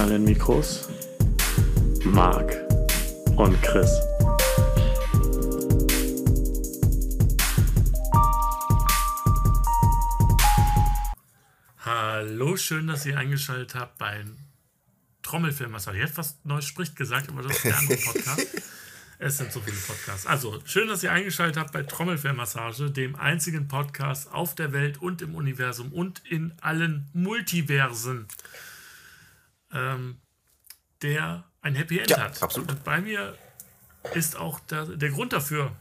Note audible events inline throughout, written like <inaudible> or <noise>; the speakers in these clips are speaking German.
an den Mikros Marc und Chris. Hallo, schön, dass ihr eingeschaltet habt beim Trommelfellmassage. Ich hätte fast neues Spricht gesagt, aber das ist der andere Podcast. <laughs> Es sind so viele Podcasts. Also, schön, dass ihr eingeschaltet habt bei Trommelfellmassage, dem einzigen Podcast auf der Welt und im Universum und in allen Multiversen, ähm, der ein Happy End Ja, hat. absolut. Und bei mir ist auch der, der Grund dafür.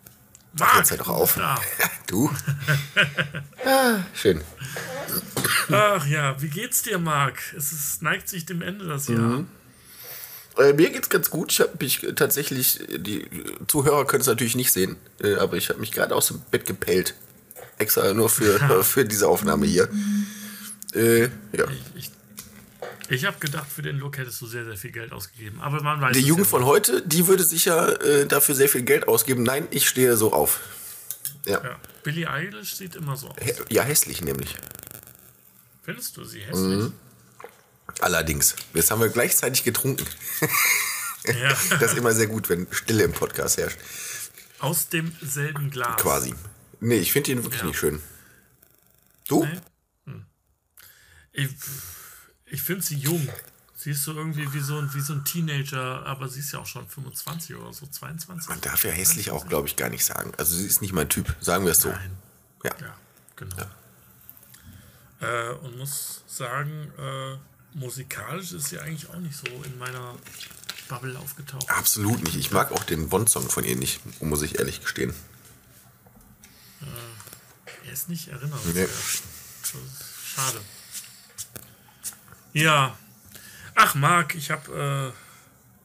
Ach, jetzt hör doch auf. Da. <laughs> Du? <laughs> ah, schön. Ach ja, wie geht's dir, Marc? Es ist, neigt sich dem Ende das Jahr. Mhm. Äh, mir geht's ganz gut. Ich habe mich tatsächlich, die Zuhörer können es natürlich nicht sehen, äh, aber ich habe mich gerade aus dem Bett gepellt. Extra nur für, <laughs> für diese Aufnahme hier. Äh, ja. Ich, ich habe gedacht, für den Look hättest du sehr, sehr viel Geld ausgegeben. Aber man weiß Die Jugend ja von heute, die würde sicher äh, dafür sehr viel Geld ausgeben. Nein, ich stehe so auf. Ja. Ja. Billie Eilish sieht immer so aus. Hä- Ja, hässlich nämlich. Findest du sie hässlich? Mhm. Allerdings. Jetzt haben wir gleichzeitig getrunken. Ja. <laughs> Das ist immer sehr gut, wenn Stille im Podcast herrscht. Aus demselben Glas. Quasi. Nee, ich finde ihn wirklich Ja. nicht schön. Du? Nee. Hm. Ich, ich finde sie jung. Sie ist so irgendwie wie so, ein, wie so ein Teenager, aber sie ist ja auch schon 25 oder so, 22. Man darf ja hässlich auch, glaube ich, gar nicht sagen. Also sie ist nicht mein Typ, sagen wir es so. Nein. Ja. Ja, genau. Äh, und muss sagen, äh, musikalisch ist sie eigentlich auch nicht so in meiner Bubble aufgetaucht. Absolut nicht. Ich mag auch den Bond-Song von ihr nicht, muss ich ehrlich gestehen. Er ist nicht erinnert. Nee. Schade. Ja. Ach, Marc, ich habe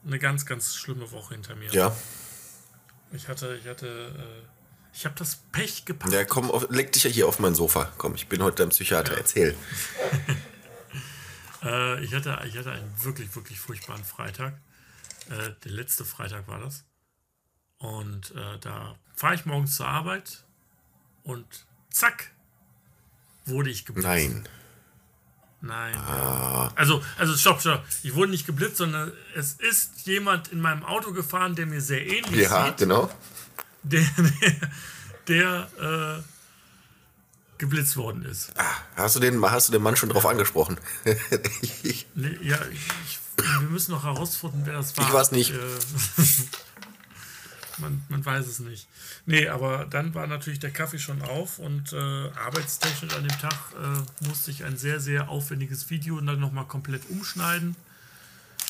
äh, eine ganz, ganz schlimme Woche hinter mir. Ja. Ich hatte, ich hatte, äh, ich habe das Pech gepackt. Ja, komm, auf, leg dich ja hier auf mein Sofa. Komm, ich bin heute dein Psychiater. Erzähl. <laughs> Äh, ich, hatte, ich hatte einen wirklich, wirklich furchtbaren Freitag. Äh, der letzte Freitag war das. Und äh, da fahre ich morgens zur Arbeit und zack, wurde ich geblitzt. Nein. Nein. Ah. Also, also stopp, stopp. Ich wurde nicht geblitzt, sondern es ist jemand in meinem Auto gefahren, der mir sehr ähnlich Ja, sieht, genau. der, der, <laughs> der äh, geblitzt worden ist. Hast du den, hast du den Mann schon drauf angesprochen? <laughs> Nee, ja, ich, wir müssen noch herausfinden, wer das war. Ich war's nicht. Äh, <laughs> man, man weiß es nicht. Nee, aber dann war natürlich der Kaffee schon auf und äh, arbeitstechnisch an dem Tag äh, musste ich ein sehr, sehr aufwendiges Video dann nochmal komplett umschneiden.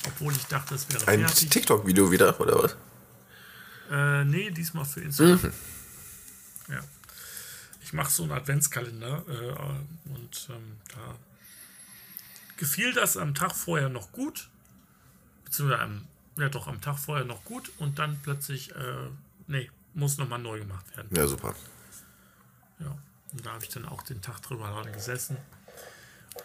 Obwohl ich dachte, es wäre ein. TikTok-Video wieder, oder was? Äh, nee, diesmal für Instagram. Mhm. Ja. Ich mache so einen Adventskalender äh, und ähm, da gefiel das am Tag vorher noch gut. Beziehungsweise am, ja doch, am Tag vorher noch gut und dann plötzlich, äh, nee, muss nochmal neu gemacht werden. Ja, super. Ja. Und da habe ich dann auch den Tag drüber dran gesessen.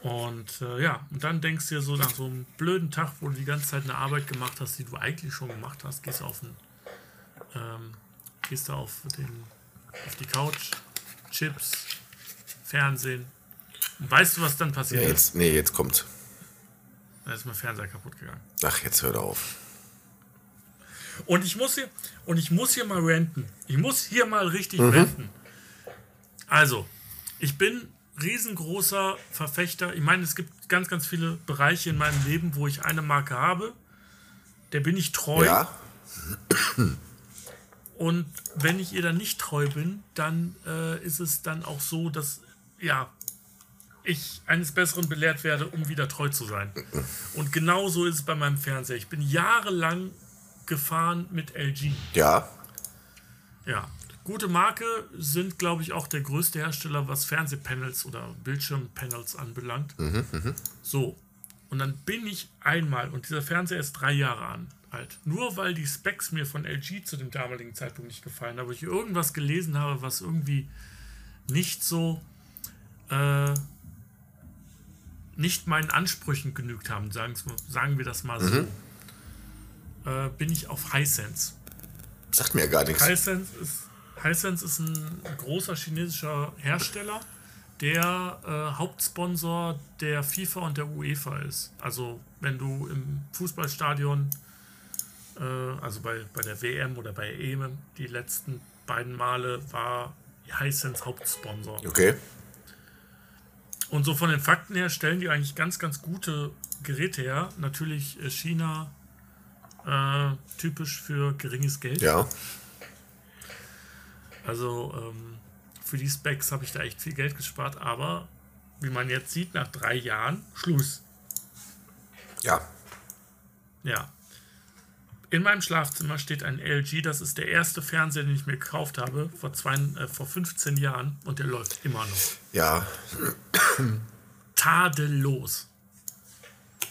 Und äh, ja, und dann denkst du dir so nach so einem blöden Tag, wo du die ganze Zeit eine Arbeit gemacht hast, die du eigentlich schon gemacht hast, gehst du auf den, ähm, gehst du auf den, auf die Couch, Chips, Fernsehen. Und weißt du, was dann passiert Ja, jetzt, nee, jetzt kommt. Dann ist mein Fernseher kaputt gegangen. Ach, jetzt hör auf. Und ich muss hier, und ich muss hier mal ranten. Ich muss hier mal richtig Mhm. ranten. Also, ich bin riesengroßer Verfechter. Ich meine, es gibt ganz, ganz viele Bereiche in meinem Leben, wo ich eine Marke habe. Der bin ich treu. Ja? Und wenn ich ihr dann nicht treu bin, dann äh, ist es dann auch so, dass ja ich eines Besseren belehrt werde, um wieder treu zu sein. Und genau so ist es bei meinem Fernseher. Ich bin jahrelang gefahren mit LG. Ja. Ja, gute Marke sind, glaube ich, auch der größte Hersteller, was Fernsehpanels oder Bildschirmpanels anbelangt. So, und dann bin ich einmal, und dieser Fernseher ist drei Jahre an, alt, nur weil die Specs mir von LG zu dem damaligen Zeitpunkt nicht gefallen, aber ich irgendwas gelesen habe, was irgendwie nicht so, äh, nicht meinen Ansprüchen genügt haben, sagen, sagen wir das mal so, äh, bin ich auf Hisense Sagt mir ja gar nichts. Hisense ist, Hisense ist ein großer chinesischer Hersteller, der äh, Hauptsponsor der FIFA und der UEFA ist. Also wenn du im Fußballstadion, äh, also bei, bei der WM oder bei EM, die letzten beiden Male war Hisense Hauptsponsor. Okay. Und so von den Fakten her stellen die eigentlich ganz, ganz gute Geräte her. Natürlich äh, China äh, typisch für geringes Geld. Ja. Also ähm, für die Specs habe ich da echt viel Geld gespart, aber wie man jetzt sieht, nach drei Jahren Schluss. Ja. Ja. In meinem Schlafzimmer steht ein LG, das ist der erste Fernseher, den ich mir gekauft habe, vor, zwei, äh, vor 15 Jahren und der läuft immer noch. Ja. Tadellos.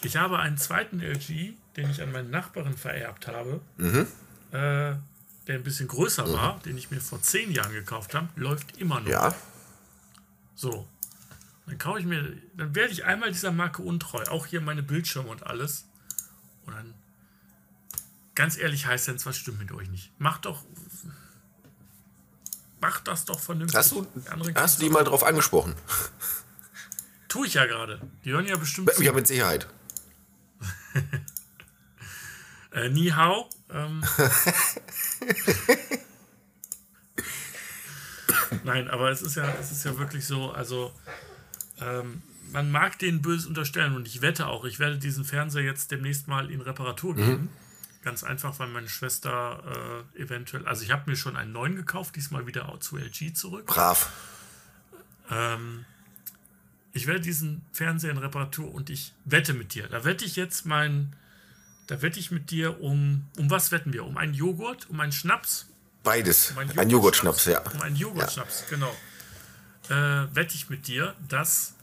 Ich habe einen zweiten LG, den ich an meinen Nachbarn vererbt habe, Mhm. äh, der ein bisschen größer war, den ich mir vor 10 Jahren gekauft habe, läuft immer noch. Ja. So. Dann kaufe ich mir, dann werde ich einmal dieser Marke untreu. Auch hier meine Bildschirme und alles. Und dann, ganz ehrlich, Hisense, was stimmt mit euch nicht? Macht doch, macht das doch vernünftig. Hast du, hast du die mal drauf angesprochen? Tue ich ja gerade. Die hören ja bestimmt zu. Ja, mit Sicherheit. <laughs> Äh, Ni hao. Ähm. <laughs> Nein, aber es ist ja, es ist ja wirklich so, also ähm, man mag den böse unterstellen und ich wette auch, ich werde diesen Fernseher jetzt demnächst mal in Reparatur geben. Ganz einfach, weil meine Schwester äh, eventuell, also ich habe mir schon einen neuen gekauft, diesmal wieder auch zu LG zurück. Brav. Ähm, ich werde diesen Fernseher in Reparatur und ich wette mit dir. Da wette ich jetzt mein, da wette ich mit dir um, um was wetten wir? Um einen Joghurt, um einen Schnaps? Beides. Um Ein Joghurtschnaps, ja. Um einen Joghurtschnaps, genau. Äh, wette ich mit dir, dass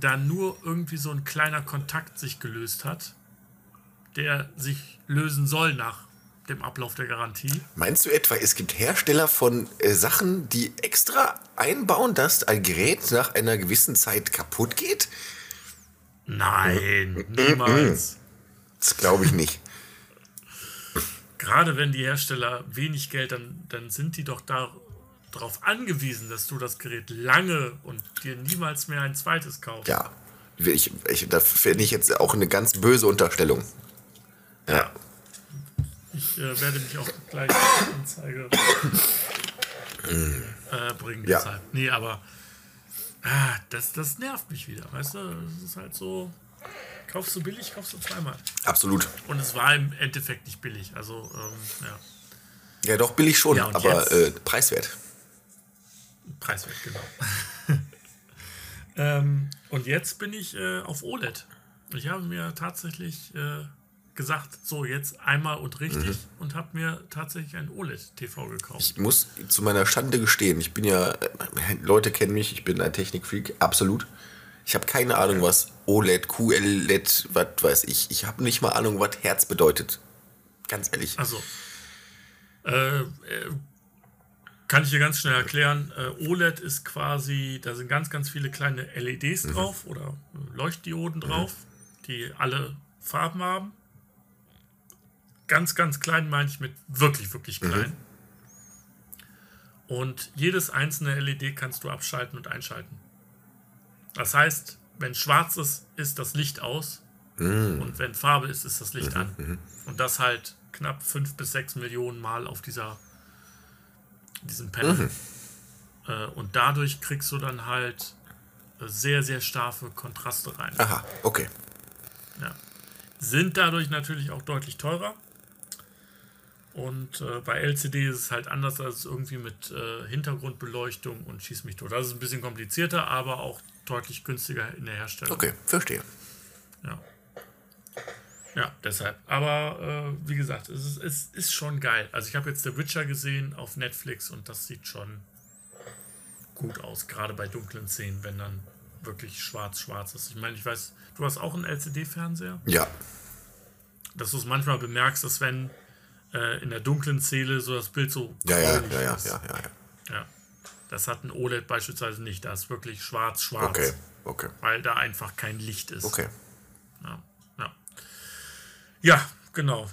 da nur irgendwie so ein kleiner Kontakt sich gelöst hat, der sich lösen soll nach dem Ablauf der Garantie. Meinst du etwa, es gibt Hersteller von äh, Sachen, die extra einbauen, dass ein Gerät nach einer gewissen Zeit kaputt geht? Nein, niemals. Das glaube ich nicht. <laughs> Gerade wenn die Hersteller wenig Geld, dann, dann sind die doch darauf angewiesen, dass du das Gerät lange und dir niemals mehr ein zweites kaufst. Ja. Ich, ich, da finde ich jetzt auch eine ganz böse Unterstellung. Ja. Ich äh, werde mich auch gleich <coughs> Anzeige äh, bringen. Ja. Deshalb. Nee, aber ah, das, das nervt mich wieder, weißt du? Das ist halt so, kaufst du billig, kaufst du zweimal. Absolut. Und es war im Endeffekt nicht billig. Also, ähm, ja, Ja, doch billig schon, Ja, aber äh, preiswert. preiswert, genau. <laughs> ähm, und jetzt bin ich äh, auf OLED. Ich habe mir tatsächlich äh, gesagt, so jetzt einmal und richtig Mhm. und habe mir tatsächlich ein OLED-TV gekauft. Ich muss zu meiner Schande gestehen, ich bin ja, äh, Leute kennen mich, ich bin ein Technikfreak, absolut. Ich habe keine Ahnung, was OLED, QLED, was weiß ich. Ich habe nicht mal Ahnung, was Herz bedeutet. Ganz ehrlich. Also, äh, äh, kann ich dir ganz schnell erklären. Äh, OLED ist quasi, da sind ganz, ganz viele kleine LEDs drauf oder Leuchtdioden drauf, die alle Farben haben. Ganz, ganz klein meine ich mit wirklich, wirklich klein. Und jedes einzelne LED kannst du abschalten und einschalten. Das heißt, wenn schwarz ist, ist das Licht aus. Und wenn Farbe ist, ist das Licht an. Und das halt knapp 5 bis 6 Millionen Mal auf dieser diesem Panel. Äh, und dadurch kriegst du dann halt äh, sehr, sehr starke Kontraste rein. Aha, okay. Ja. Sind dadurch natürlich auch deutlich teurer. Und äh, bei LCD ist es halt anders als irgendwie mit äh, Hintergrundbeleuchtung und schieß mich tot. Das ist ein bisschen komplizierter, aber auch deutlich günstiger in der Herstellung. Okay, verstehe. Ja. Ja, deshalb. Aber äh, wie gesagt, es ist, es ist schon geil. Also ich habe jetzt The Witcher gesehen auf Netflix und das sieht schon gut aus, gerade bei dunklen Szenen, wenn dann wirklich schwarz-schwarz ist. Ich meine, ich weiß, du hast auch einen LCD-Fernseher, Ja, dass du es manchmal bemerkst, dass wenn äh, in der dunklen Szene so das Bild so ja, ja, ja, ja, ja, ja, ja. ja. Das hat ein OLED beispielsweise nicht. Da ist wirklich schwarz-schwarz, Okay, okay, weil da einfach kein Licht ist. okay. Ja, ja. ja genau.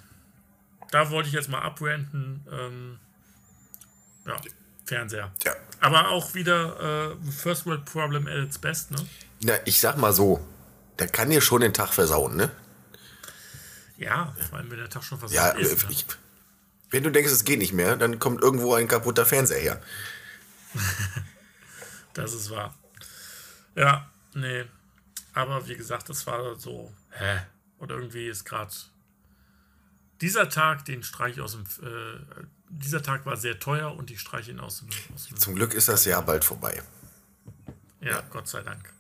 da wollte ich jetzt mal abrenten. Ähm, ja, Fernseher. Ja. Aber auch wieder äh, First World Problem at its best, ne? Na, ich sag mal so, der kann dir schon den Tag versauen, ne? Ja, vor allem wenn der Tag schon versaut Ja, ist. Ne? ich, wenn du denkst, es geht nicht mehr, dann kommt irgendwo ein kaputter Fernseher her. <laughs> Das ist wahr. Ja, nee. Aber wie gesagt, das war so, hä? Und irgendwie ist gerade dieser Tag, den streiche ich aus dem. Äh, dieser Tag war sehr teuer und ich streiche ihn aus dem. Aus dem Zum Glück ist das Jahr bald vorbei. ja, Gott sei Dank.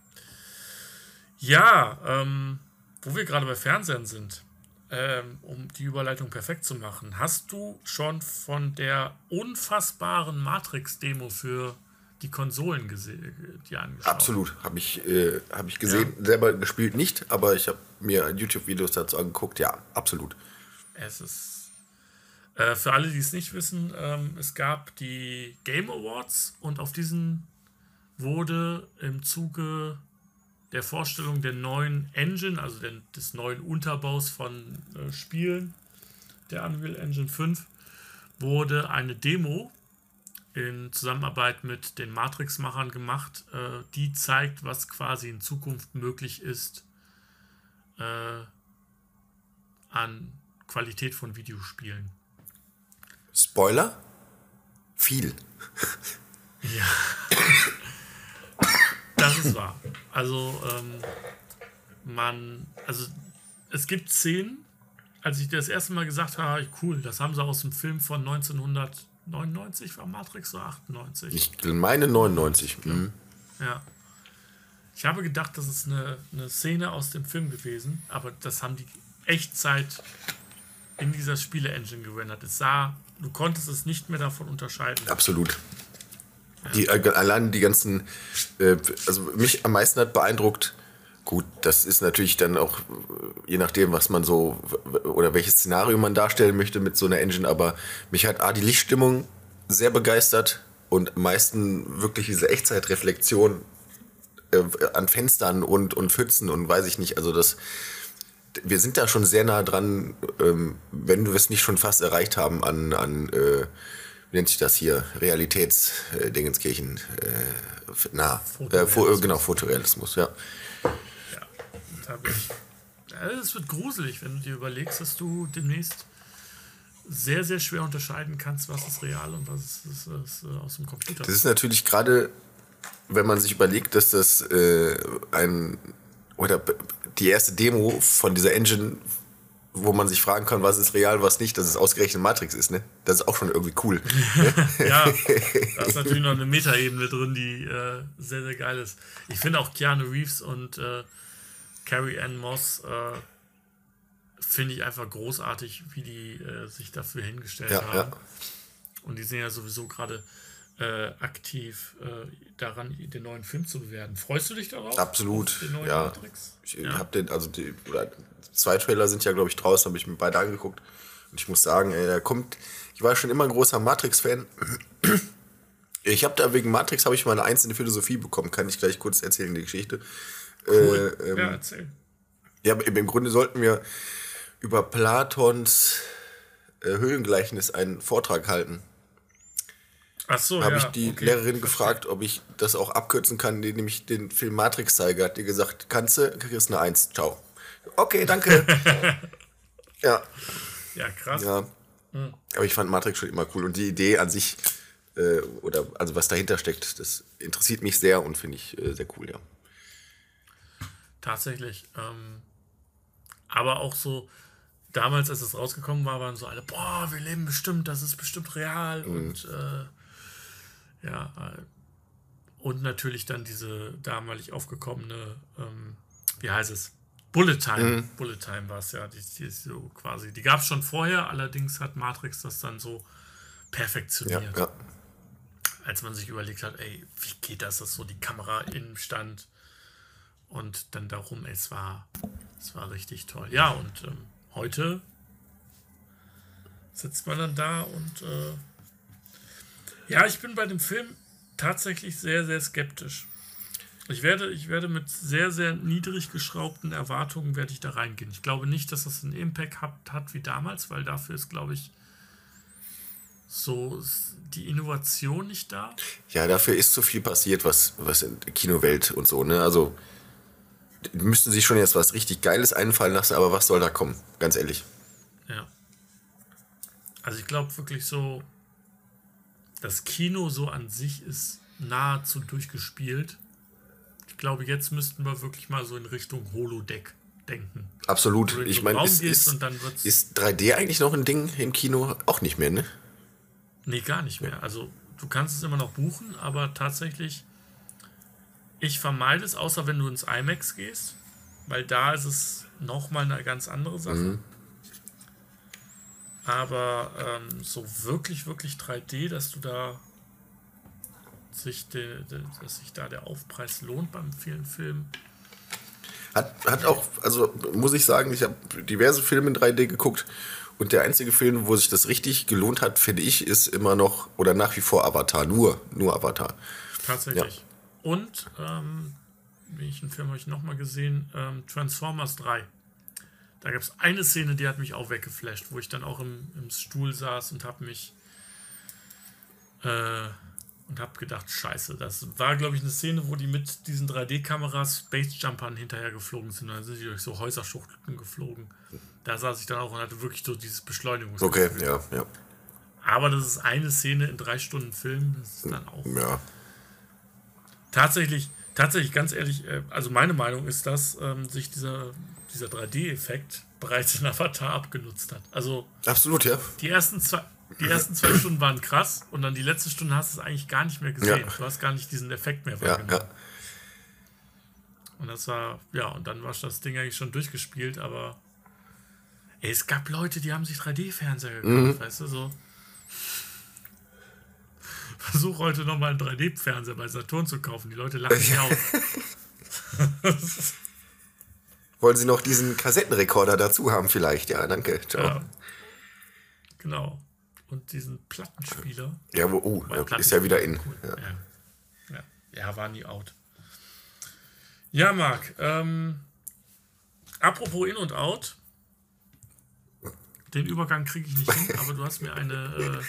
Ja, ähm, wo wir gerade bei Fernsehen sind, ähm, um die Überleitung perfekt zu machen, hast du schon von der unfassbaren Matrix-Demo für die Konsolen gesehen, die angeschaut? Absolut, habe ich, äh, hab ich gesehen. Selber gespielt nicht, aber ich habe mir YouTube-Videos dazu angeguckt. Ja, absolut. Es ist. Äh, für alle, die es nicht wissen, ähm, es gab die Game Awards und auf diesen wurde im Zuge der Vorstellung der neuen Engine, also der, des neuen Unterbaus von äh, Spielen, der Unreal Engine 5, wurde eine Demo in Zusammenarbeit mit den Matrix-Machern gemacht, äh, die zeigt, was quasi in Zukunft möglich ist äh, an Qualität von Videospielen. Spoiler? Viel. Ja. Das ist wahr. Also, ähm, man, also es gibt Szenen, als ich das erste Mal gesagt habe, cool, das haben sie aus dem Film von 1999, war Matrix oder 98? Ich meine 99. Mhm. Ja. Ich habe gedacht, das ist eine, eine Szene aus dem Film gewesen, aber das haben die Echtzeit in dieser Spiele-Engine gerendert. Es sah, du konntest es nicht mehr davon unterscheiden. Absolut. Die, äh, allein die ganzen, äh, also mich am meisten hat beeindruckt, gut, das ist natürlich dann auch, äh, je nachdem, was man so, oder welches Szenario man darstellen möchte mit so einer Engine, aber mich hat A, die Lichtstimmung sehr begeistert und am meisten wirklich diese Echtzeitreflexion äh, an Fenstern und, und Pfützen und weiß ich nicht, also das, wir sind da schon sehr nah dran, ähm, wenn wir es nicht schon fast erreicht haben, an, an äh, nennt sich das hier, Realitätsdingenskirchen, äh, nah, äh, Fo- äh, genau, Fotorealismus, ja. Ja, Es wird gruselig, wenn du dir überlegst, dass du demnächst sehr, sehr schwer unterscheiden kannst, was ist real und was ist, ist, ist, äh, aus dem Computer. Das ist natürlich gerade, wenn man sich überlegt, dass das äh, ein, oder die erste Demo von dieser Engine, wo man sich fragen kann, was ist real, was nicht, dass es ausgerechnet Matrix ist, ne? Das ist auch schon irgendwie cool. <laughs> ja, <laughs> da ist natürlich noch eine Metaebene drin, die äh, sehr, sehr geil ist. Ich finde auch Keanu Reeves und äh, Carrie Ann Moss äh, finde ich einfach großartig, wie die äh, sich dafür hingestellt Ja, haben. ja. Und die sind ja sowieso gerade äh, aktiv äh, daran, den neuen Film zu bewerten. Freust du dich darauf? Absolut, ja. Matrix? Ich Ja. hab den, also die, zwei Trailer sind ja, glaube ich, draußen, habe ich mir beide angeguckt. Und ich muss sagen, ey, da kommt, ich war schon immer ein großer Matrix-Fan. <clears throat> Ich habe da wegen Matrix habe ich mal eine einzelne Philosophie bekommen, kann ich gleich kurz erzählen, die Geschichte. Cool. Äh, ähm, ja, erzähl. Ja, im Grunde sollten wir über Platons äh, Höhlengleichnis einen Vortrag halten. So, Habe ja. ich die okay. Lehrerin gefragt, ob ich das auch abkürzen kann, indem ich den Film Matrix zeige. Hat die gesagt, kannst du, kriegst eine Eins. Ciao. Okay, danke. <laughs> ja, Ja, krass. ja. Aber ich fand Matrix schon immer cool. Und die Idee an sich, äh, oder also was dahinter steckt, das interessiert mich sehr und finde ich äh, sehr cool, ja. Tatsächlich. Ähm, aber auch so, damals, als es rausgekommen war, waren so alle, boah, wir leben bestimmt, das ist bestimmt real und äh, ja, äh, und natürlich dann diese damalig aufgekommene, ähm, wie heißt es? Bullet Time. Bullet Time war es ja, die, die ist so quasi, die gab es schon vorher, allerdings hat Matrix das dann so Ja, perfektioniert ja. als man sich überlegt hat, ey, wie geht das, dass so die Kamera im Stand und dann darum, es war, es war richtig toll. Ja, und ähm, heute sitzt man dann da und äh, ja, ich bin bei dem Film tatsächlich sehr, sehr skeptisch. Ich werde, ich werde mit sehr, sehr niedrig geschraubten Erwartungen werde ich da reingehen. Ich glaube nicht, dass das einen Impact hat, hat wie damals, weil dafür ist, glaube ich, so die Innovation nicht da. Ja, dafür ist so viel passiert, was, was in der Kinowelt und so, ne? Also müssten sich schon jetzt was richtig Geiles einfallen lassen, aber was soll da kommen? Ganz ehrlich. Ja. Also ich glaube wirklich so, das Kino so an sich ist nahezu durchgespielt. Ich glaube, jetzt müssten wir wirklich mal so in Richtung Holodeck denken. Absolut. Ich meine, ist, ist, ist 3D eigentlich noch ein Ding im Kino? Auch nicht mehr, ne? Nee, gar nicht mehr. Also du kannst es immer noch buchen, aber tatsächlich, ich vermeide es, außer wenn du ins IMAX gehst, weil da ist es nochmal eine ganz andere Sache. Mhm. Aber ähm, so wirklich, wirklich 3D, dass du da sich, de, de, dass sich da der Aufpreis lohnt beim vielen Filmen. Hat, hat auch, also muss ich sagen, ich habe diverse Filme in 3D geguckt und der einzige Film, wo sich das richtig gelohnt hat, finde ich, ist immer noch oder nach wie vor Avatar. Nur, nur Avatar. Tatsächlich. Ja. Und, ähm, welchen Film habe ich nochmal gesehen? Ähm, Transformers 3. Da gab es eine Szene, die hat mich auch weggeflasht, wo ich dann auch im, im Stuhl saß und habe mich äh, und habe gedacht, scheiße, das war, glaube ich, eine Szene, wo die mit diesen 3D-Kameras Space Jumpern hinterher geflogen sind. Und dann sind sie durch so Häuserschachteln geflogen. Da saß ich dann auch und hatte wirklich so dieses Beschleunigungs. Okay, ja, ja. Aber das ist eine Szene in drei Stunden Film. Das ist dann auch. Ja. Tatsächlich, tatsächlich, ganz ehrlich, äh, also meine Meinung ist, dass ähm, sich dieser, dieser 3D-Effekt bereits in Avatar abgenutzt hat. Also. Absolut, ja. Die ersten zwei die ersten zwei Stunden waren krass und dann die letzte Stunde hast du es eigentlich gar nicht mehr gesehen. Ja. Du hast gar nicht diesen Effekt mehr wahrgenommen. Ja, ja. Und das war, ja, und dann war das Ding eigentlich schon durchgespielt, aber ey, es gab Leute, die haben sich 3D-Fernseher gekauft, mhm. weißt du, so. Versuch heute nochmal einen 3D-Fernseher bei Saturn zu kaufen. Die Leute lachen mich <laughs> auf. <laughs> <laughs> Wollen Sie noch diesen Kassettenrekorder dazu haben, vielleicht? Ja, danke. Ciao. Ja. Genau und diesen Plattenspieler. Ja, wo, uh, ist ja wieder in. Cool. Ja. Ja. ja. war nie out. Ja, Marc, ähm, apropos In und Out. Den Übergang kriege ich nicht hin, <laughs> aber du hast mir eine, äh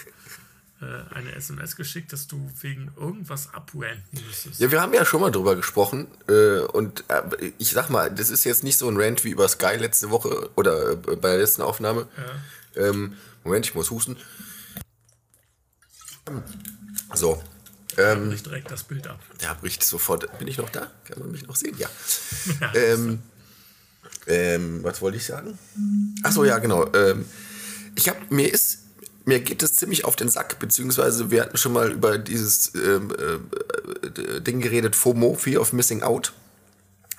eine SMS geschickt, dass du wegen irgendwas abranten müsstest. Ja, wir haben ja schon mal drüber gesprochen. Äh, und äh, ich sag mal, das ist jetzt nicht so ein Rant wie über Sky letzte Woche oder äh, bei der letzten Aufnahme. Ja. Ähm, Moment, ich muss husten. So. Ähm, bricht direkt das Bild ab. Ja, bricht sofort. Bin ich noch da? Kann man mich noch sehen? Ja. <laughs> ja ähm, ähm, was wollte ich sagen? Achso, ja, genau. Ähm, ich habe mir ist mir geht es ziemlich auf den Sack, beziehungsweise wir hatten schon mal über dieses ähm, äh, Ding geredet, FOMO, Fear of Missing Out.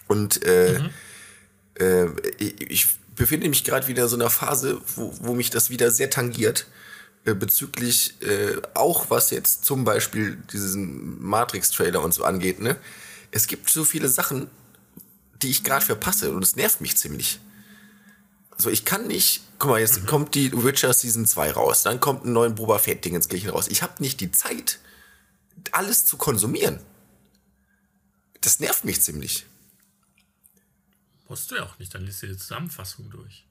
Und äh, mhm. äh, ich, befinde mich gerade wieder in so einer Phase, wo, wo mich das wieder sehr tangiert. Äh, bezüglich äh, auch was jetzt zum Beispiel diesen Matrix-Trailer und so angeht, ne? Es gibt so viele Sachen, die ich gerade verpasse und es nervt mich ziemlich. Also ich kann nicht, guck mal, jetzt mhm. kommt die Witcher Season 2 raus, dann kommt ein neuer Boba Fett Ding ins Kirchen raus. Ich habe nicht die Zeit, alles zu konsumieren. Das nervt mich ziemlich. Musst du ja auch nicht, dann liest du die Zusammenfassung durch.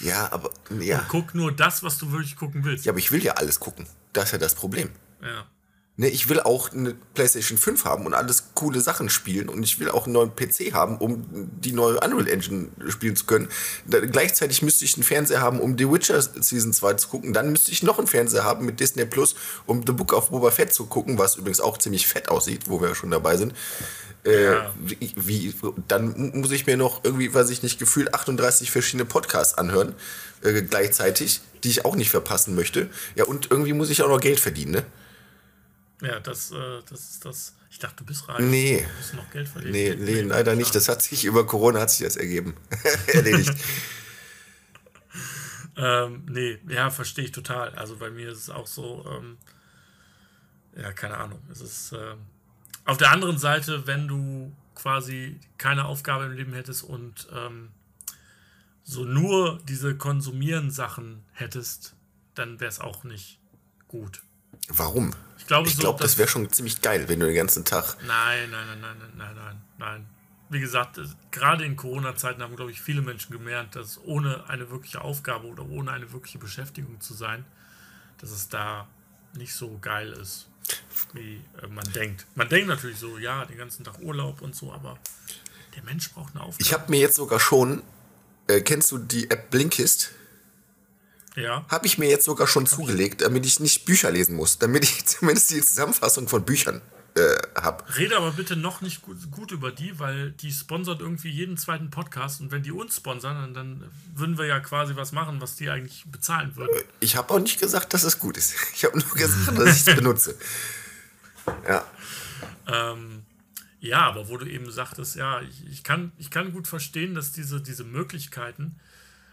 Ja, aber. Ja. Und guck nur das, was du wirklich gucken willst. Ja, aber ich will ja alles gucken. Das ist ja das Problem. Ja. Ne, ich will auch eine PlayStation 5 haben und alles coole Sachen spielen und ich will auch einen neuen PC haben, um die neue Unreal Engine spielen zu können. Da, gleichzeitig müsste ich einen Fernseher haben, um The Witcher Season 2 zu gucken. Dann müsste ich noch einen Fernseher haben mit Disney Plus, um The Book of Boba Fett zu gucken, was übrigens auch ziemlich fett aussieht, wo wir schon dabei sind. Äh, ja. wie, wie, dann muss ich mir noch irgendwie, weiß ich nicht, gefühlt 38 verschiedene Podcasts anhören, äh, gleichzeitig, die ich auch nicht verpassen möchte. Ja, und irgendwie muss ich auch noch Geld verdienen, ne? Ja, das, äh, das ist das. Ich dachte, du bist reich. Nee. Du musst noch Geld verdienen. Nee, nee, leider nicht. Das hat sich über Corona hat sich das ergeben. <laughs> Erledigt. <laughs> ähm, nee, ja, verstehe ich total. Also bei mir ist es auch so, ähm, ja, keine Ahnung. Es ist, ähm, auf der anderen Seite, wenn du quasi keine Aufgabe im Leben hättest und ähm, so nur diese konsumieren Sachen hättest, dann wäre es auch nicht gut. Warum? Ich glaube, Ich so, glaube, das wäre schon ziemlich geil, wenn du den ganzen Tag. Nein, nein, nein, nein, nein, nein, nein. Wie gesagt, es- gerade in Corona-Zeiten haben, glaube ich, viele Menschen gemerkt, dass ohne eine wirkliche Aufgabe oder ohne eine wirkliche Beschäftigung zu sein, dass es da nicht so geil ist, wie äh, man denkt. Man denkt natürlich so, ja, den ganzen Tag Urlaub und so, aber der Mensch braucht eine Aufgabe. Ich habe mir jetzt sogar schon. Äh, kennst du die App Blinkist? Ja, Habe ich mir jetzt sogar schon zugelegt, damit ich nicht Bücher lesen muss, damit ich <laughs> zumindest die Zusammenfassung von Büchern äh, habe. rede aber bitte noch nicht gut, gut über die, weil die sponsert irgendwie jeden zweiten Podcast und wenn die uns sponsern, dann, würden wir ja quasi was machen, was die eigentlich bezahlen würden. Ich habe auch nicht gesagt, dass es gut ist. <laughs> Ich habe nur gesagt, dass ich es benutze. Ja. Ähm, ja, aber wo du eben sagtest, ja, ich, ich, kann, ich kann gut verstehen, dass diese, diese Möglichkeiten.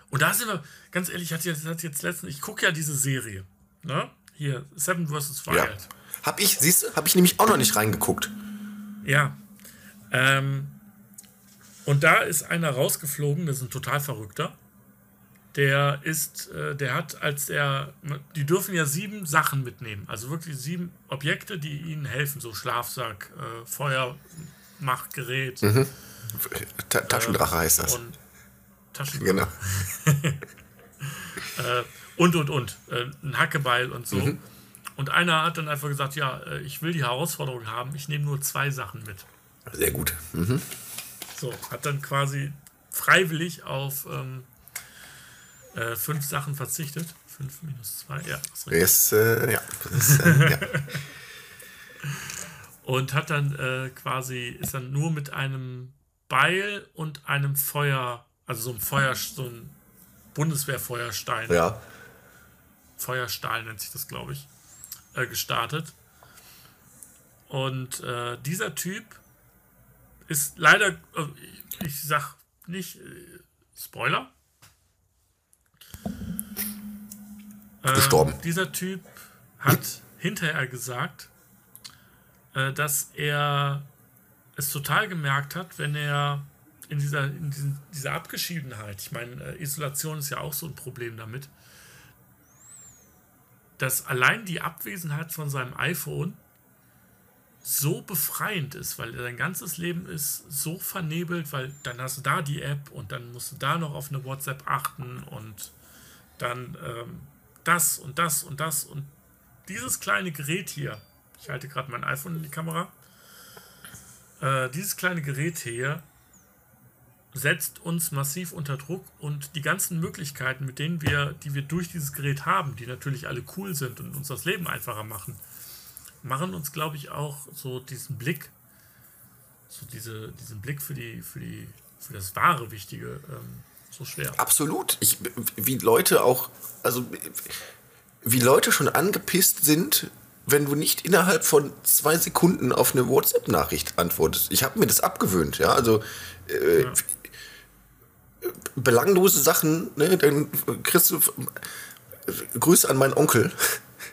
Und da sind wir, ganz ehrlich, hat jetzt, hat jetzt letztens, ich gucke ja diese Serie. Ne? Hier, Seven vs. ja. Wild. Hab ich, siehst du, habe ich nämlich auch noch nicht reingeguckt. Ja. Ähm, und da ist einer rausgeflogen, das ist ein total Verrückter. Der ist, äh, der hat, als er, die dürfen ja sieben Sachen mitnehmen, also wirklich sieben Objekte, die ihnen helfen, so Schlafsack, äh, Feuermachgerät Ta Taschendrache heißt das. und Taschen Genau. <laughs> und und und, äh, ein Hackebeil und so. Und einer hat dann einfach gesagt, ja, äh, ich will die Herausforderung haben, ich nehme nur zwei Sachen mit. Sehr gut. Mhm. So, hat dann quasi freiwillig auf ähm, äh, fünf Sachen verzichtet. Fünf minus zwei, ja, ist richtig. Ist, äh, ja. Ist, äh, ja. <laughs> Und hat dann äh, quasi, ist dann nur mit einem Beil und einem Feuer, also so ein Feuer, so ein Bundeswehrfeuerstein, ja. Feuerstahl nennt sich das, glaube ich, äh, gestartet. Und äh, dieser Typ ist leider, äh, ich sag nicht äh, Spoiler. Ähm, Gestorben. Dieser Typ hat hinterher gesagt, äh, dass er es total gemerkt hat, wenn er in dieser, in dieser Abgeschiedenheit, ich meine, äh, Isolation ist ja auch so ein Problem damit, dass allein die Abwesenheit von seinem iPhone so befreiend ist, weil sein ganzes Leben ist so vernebelt, weil dann hast du da die App und dann musst du da noch auf eine WhatsApp achten und dann ähm, das und das und das und dieses kleine Gerät hier, ich halte gerade mein iPhone in die Kamera, äh, dieses kleine Gerät hier setzt uns massiv unter Druck und die ganzen Möglichkeiten, mit denen wir, die wir durch dieses Gerät haben, die natürlich alle cool sind und uns das Leben einfacher machen, machen uns, glaube ich, auch so diesen Blick, so diese, diesen Blick für die, für die, für das wahre Wichtige ähm, so schwer. Absolut. Ich, wie Leute auch, also wie Leute schon angepisst sind, wenn du nicht innerhalb von zwei Sekunden auf eine WhatsApp-Nachricht antwortest. Ich habe mir das abgewöhnt, ja. Also äh, Ja. Belanglose Sachen, ne, dann kriegst du Grüße an meinen Onkel.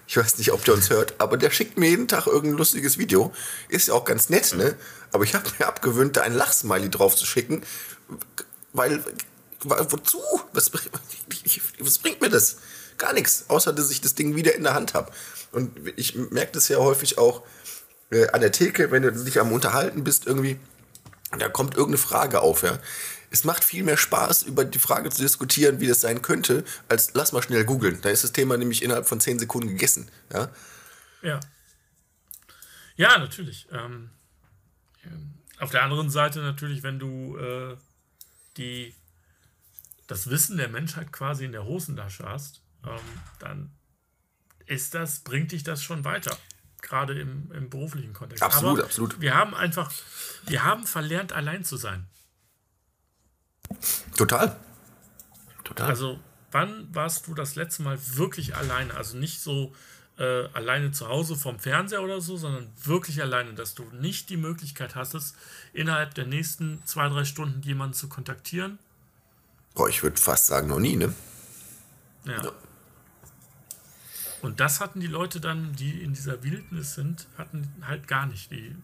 Ich weiß nicht, ob der uns hört, aber der schickt mir jeden Tag irgendein lustiges Video. Ist ja auch ganz nett, ne? Aber ich habe mir abgewöhnt, da ein Lachsmiley drauf zu schicken, weil, weil wozu? Was, was bringt mir das? Gar nichts, außer dass ich das Ding wieder in der Hand habe. Und ich merke das ja häufig auch äh, an der Theke, wenn du dich am Unterhalten bist irgendwie, da kommt irgendeine Frage auf, ja. Es macht viel mehr Spaß, über die Frage zu diskutieren, wie das sein könnte, als lass mal schnell googeln. Da ist das Thema nämlich innerhalb von 10 Sekunden gegessen. Ja? Ja. Ja, natürlich. Ähm, ähm, auf der anderen Seite natürlich, wenn du äh, die, das Wissen der Menschheit quasi in der Hosentasche hast, ähm, dann ist das, bringt dich das schon weiter. Gerade im, im beruflichen Kontext. Absolut, Aber absolut. Wir haben einfach, wir haben verlernt, allein zu sein. Total. Total. Also, wann warst du das letzte Mal wirklich alleine? Also nicht so äh, alleine zu Hause vom Fernseher oder so, sondern wirklich alleine, dass du nicht die Möglichkeit hattest, innerhalb der nächsten zwei, drei Stunden jemanden zu kontaktieren. Boah, ich würde fast sagen, noch nie, ne? Ja. Ja. Und das hatten die Leute dann, die in dieser Wildnis sind, hatten halt gar nicht. Die,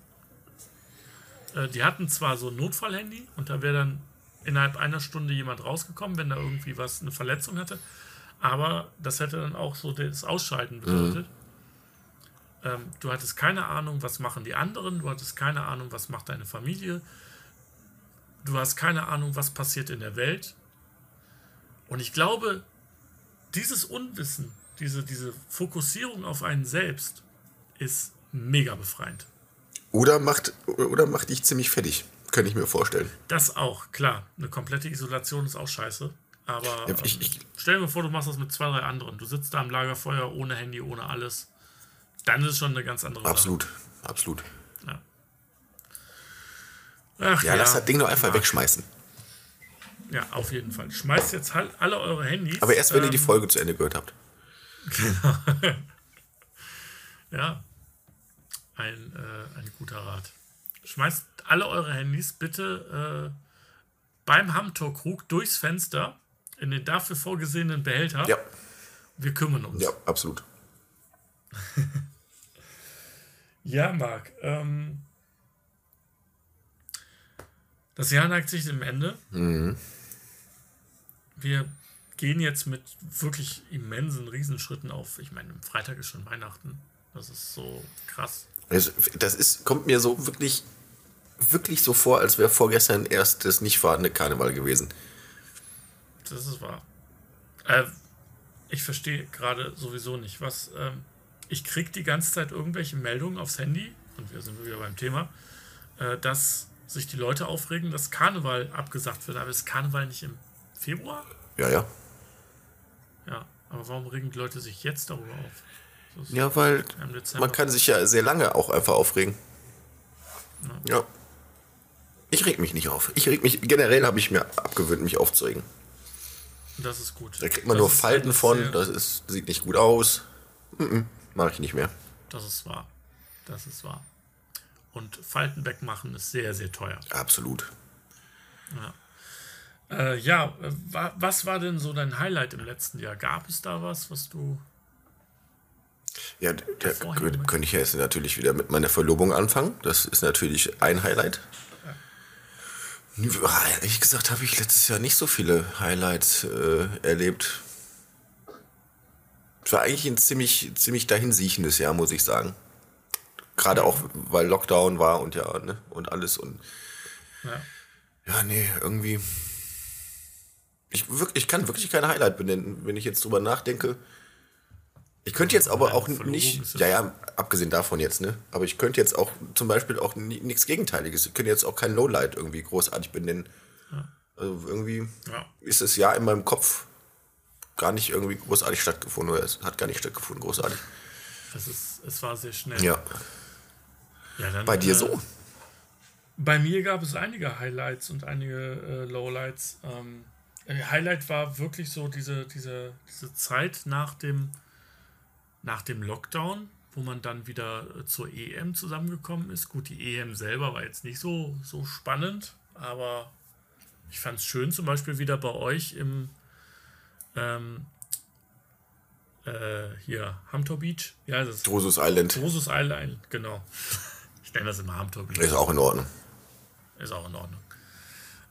äh, die hatten zwar so ein Notfallhandy und da wäre dann innerhalb einer Stunde jemand rausgekommen, wenn da irgendwie was, eine Verletzung hatte. Aber das hätte dann auch so das Ausschalten bedeutet. Ähm, du hattest keine Ahnung, was machen die anderen, du hattest keine Ahnung, was macht deine Familie, du hast keine Ahnung, was passiert in der Welt. Und ich glaube, dieses Unwissen, diese, diese Fokussierung auf einen selbst ist mega befreiend. Oder macht, oder macht dich ziemlich fertig, könnte ich mir vorstellen. Das auch, klar. Eine komplette Isolation ist auch scheiße. Aber ja, ich, ich, stell dir vor, du machst das mit zwei, drei anderen. Du sitzt da am Lagerfeuer ohne Handy, ohne alles. Dann ist es schon eine ganz andere Absolut, Sache. absolut. Ja. Ach, ja, ja, lass das Ding doch einfach ja. wegschmeißen. Ja, auf jeden Fall. Schmeißt jetzt halt alle eure Handys. Aber erst, wenn ähm, ihr die ähm, Folge zu Ende gehört habt. Genau. <laughs> ja. Ein, äh, ein guter Rat. Schmeißt alle eure Handys bitte äh, beim Hamtor-Krug durchs Fenster in den dafür vorgesehenen Behälter. Ja. Wir kümmern uns. Ja, absolut. <laughs> ja, Marc. Ähm, das Jahr neigt sich dem Ende. Mhm. Wir gehen jetzt mit wirklich immensen Riesenschritten auf. Ich meine, Freitag ist schon Weihnachten. Das ist so krass. Also, das ist, kommt mir so wirklich, wirklich so vor, als wäre vorgestern erst das nicht vorhandene Karneval gewesen. Das ist wahr. Äh, ich verstehe gerade sowieso nicht, was. Ähm, ich kriege die ganze Zeit irgendwelche Meldungen aufs Handy, und wir sind wieder beim Thema, äh, dass sich die Leute aufregen, dass Karneval abgesagt wird. Aber ist Karneval nicht im Februar? Ja, ja. Ja, aber warum regen die Leute sich jetzt darüber auf? Ja, weil man kann sich ja sehr lange auch einfach aufregen. Ja. ja. Ich reg mich nicht auf. Ich reg mich, generell habe ich mir abgewöhnt, mich aufzuregen. Das ist gut. Da kriegt man das nur Falten von, das ist, sieht nicht gut aus. Mhm, Mache ich nicht mehr. Das ist wahr. Das ist wahr. Und Falten wegmachen ist sehr, sehr teuer. Absolut. Ja. Äh, ja, wa was war denn so dein Highlight im letzten Jahr? Gab es da was, was du. Ja, da könnte ich jetzt natürlich wieder mit meiner Verlobung anfangen. Das ist natürlich ein Highlight. Ja. Ehrlich gesagt habe ich letztes Jahr nicht so viele Highlights äh, erlebt. Es war eigentlich ein ziemlich, ziemlich dahinsiechendes Jahr, muss ich sagen. Gerade auch, weil Lockdown war und ja, ne, und alles und. Ja. Ja, nee, irgendwie. Ich, wirklich, ich kann wirklich kein Highlight benennen, wenn ich jetzt drüber nachdenke. Ich könnte jetzt aber auch nicht, ja, ja, abgesehen davon jetzt, ne? Aber ich könnte jetzt auch zum Beispiel auch nichts Gegenteiliges. Ich könnte jetzt auch kein Lowlight irgendwie großartig benennen. Ja. Also irgendwie ja. ist das Jahr in meinem Kopf gar nicht irgendwie großartig stattgefunden oder es hat gar nicht stattgefunden, großartig. Das ist, es war sehr schnell. Ja. ja dann, Bei dir äh, so? Bei mir gab es einige Highlights und einige äh, Lowlights. Ähm, äh, Highlight war wirklich so diese, diese, diese Zeit nach dem, nach dem Lockdown, wo man dann wieder äh, zur EM zusammengekommen ist. Gut, die EM selber war jetzt nicht so, so spannend, aber ich fand es schön, zum Beispiel wieder bei euch im ähm, äh, hier Hamtor Beach. Ja, das ist Drusus Island. Drusus Island, genau. <laughs> Ich nenne das immer Hamtor Beach. Ist auch in Ordnung. Ist auch in Ordnung.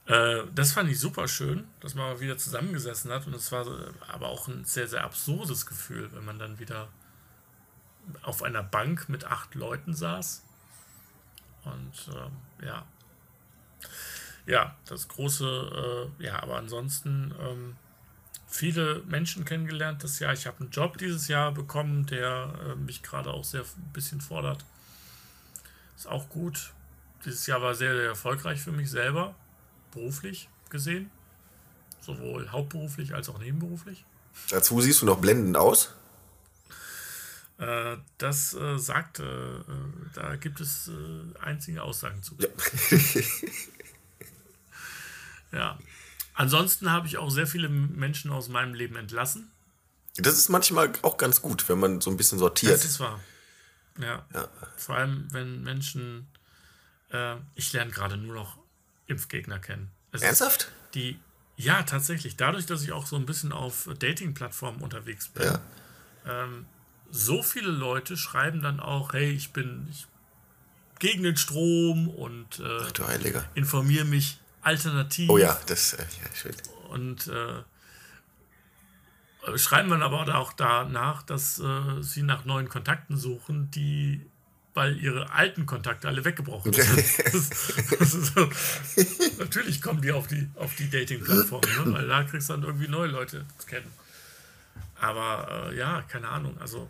Äh, das fand ich super schön, dass man wieder zusammengesessen hat. Und es war aber auch ein sehr, sehr absurdes Gefühl, wenn man dann wieder auf einer Bank mit acht Leuten saß. Und äh, ja. Ja, das große, äh, ja, aber ansonsten ähm, viele Menschen kennengelernt das Jahr. Ich habe einen Job dieses Jahr bekommen, der äh, mich gerade auch sehr ein bisschen fordert. Ist auch gut. Dieses Jahr war sehr, sehr erfolgreich für mich selber beruflich gesehen. Sowohl hauptberuflich als auch nebenberuflich. Dazu siehst du noch blendend aus. Äh, das äh, sagt, äh, da gibt es äh, einzige Aussagen zu. Ja. <laughs> ja. Ansonsten habe ich auch sehr viele Menschen aus meinem Leben entlassen. Das ist manchmal auch ganz gut, wenn man so ein bisschen sortiert. Das ist wahr. Ja. ja. Vor allem, wenn Menschen. Äh, ich lerne gerade nur noch Impfgegner kennen. Es Ernsthaft? Die, ja, tatsächlich. Dadurch, dass ich auch so ein bisschen auf Dating-Plattformen unterwegs bin, ja. ähm, so viele Leute schreiben dann auch, hey, ich bin ich, gegen den Strom und äh, informiere mich alternativ. Oh ja, das äh, ja, schön. Und, äh, schreiben dann aber auch danach, dass äh, sie nach neuen Kontakten suchen, die weil ihre alten Kontakte alle weggebrochen sind. <laughs> das, das so, natürlich kommen die auf die, auf die Dating-Plattform, ne? weil da kriegst du dann irgendwie neue Leute kennen. Aber äh, ja, keine Ahnung. Also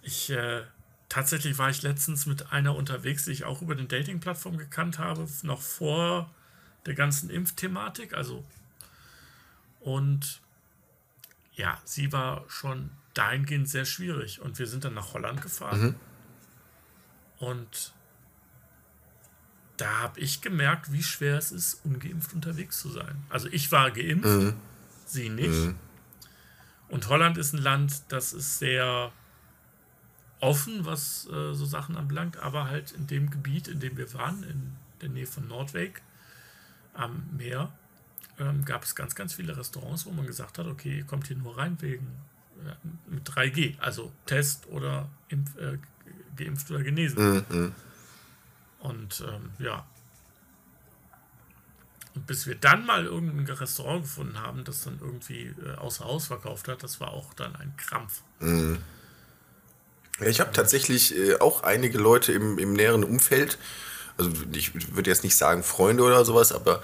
ich äh, tatsächlich war ich letztens mit einer unterwegs, die ich auch über den Dating-Plattform gekannt habe, noch vor der ganzen Impfthematik. Also und ja, sie war schon dahingehend sehr schwierig. Und wir sind dann nach Holland gefahren. Mhm. Und da habe ich gemerkt, wie schwer es ist, ungeimpft unterwegs zu sein. Also ich war geimpft, mhm. sie nicht. Mhm. Und Holland ist ein Land, das ist sehr offen, was äh, so Sachen anbelangt, aber halt in dem Gebiet, in dem wir waren, in der Nähe von Nordweg am Meer, ähm, gab es ganz, ganz viele Restaurants, wo man gesagt hat, okay, ihr kommt hier nur rein wegen äh, mit 3G, also Test oder Impf, äh, geimpft oder genesen. Mhm. Und ähm, ja. Und bis wir dann mal irgendein Restaurant gefunden haben, das dann irgendwie äh, außer Haus verkauft hat, das war auch dann ein Krampf. Mhm. Ja, ich habe tatsächlich äh, auch einige Leute im, im näheren Umfeld, also ich würde jetzt nicht sagen Freunde oder sowas, aber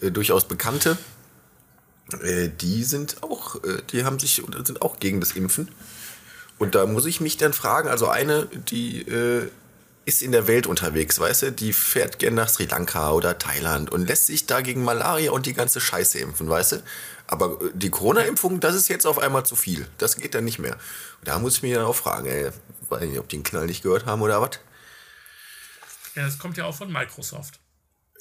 äh, durchaus Bekannte, äh, die sind auch, äh, die haben sich sind auch gegen das Impfen. Und da muss ich mich dann fragen, also eine, die äh, ist in der Welt unterwegs, weißt du, die fährt gern nach Sri Lanka oder Thailand und lässt sich da gegen Malaria und die ganze Scheiße impfen, weißt du? Aber äh, die Corona-Impfung, das ist jetzt auf einmal zu viel. Das geht dann nicht mehr. Und da muss ich mich dann auch fragen, ey, weiß nicht, ob die den Knall nicht gehört haben oder was. Ja, das kommt ja auch von Microsoft.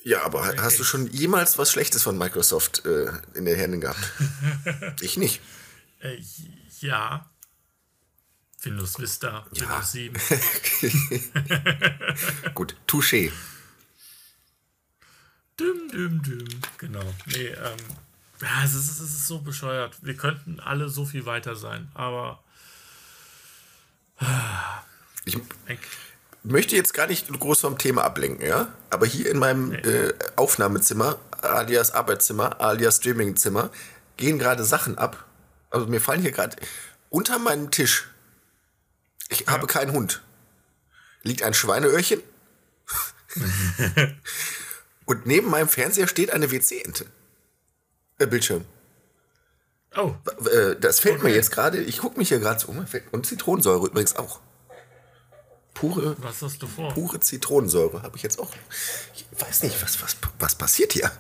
Ja, aber okay. hast du schon jemals was Schlechtes von Microsoft äh, in den Händen gehabt? <laughs> ich nicht. Äh, ja. Windows Vista, ja. Windows <laughs> 7. Gut, touché. Düm, düm, düm. Genau. Nee, ähm, ja, es ist, es ist so bescheuert. Wir könnten alle so viel weiter sein, aber. Ich möchte jetzt gar nicht groß vom Thema ablenken, ja? Aber hier in meinem nee. äh, Aufnahmezimmer, alias Arbeitszimmer, alias Streamingzimmer, gehen gerade Sachen ab. Also mir fallen hier gerade unter meinem Tisch. Ich ja. habe keinen Hund. Liegt ein Schweineöhrchen. <laughs> Und neben meinem Fernseher steht eine WC-Ente. Äh, Bildschirm. Oh. Äh, das fällt okay. mir jetzt gerade. Ich gucke mich hier gerade so um. Und Zitronensäure übrigens auch. Pure, was hast du vor? Pure Zitronensäure habe ich jetzt auch. Ich weiß nicht, was, was, was passiert hier.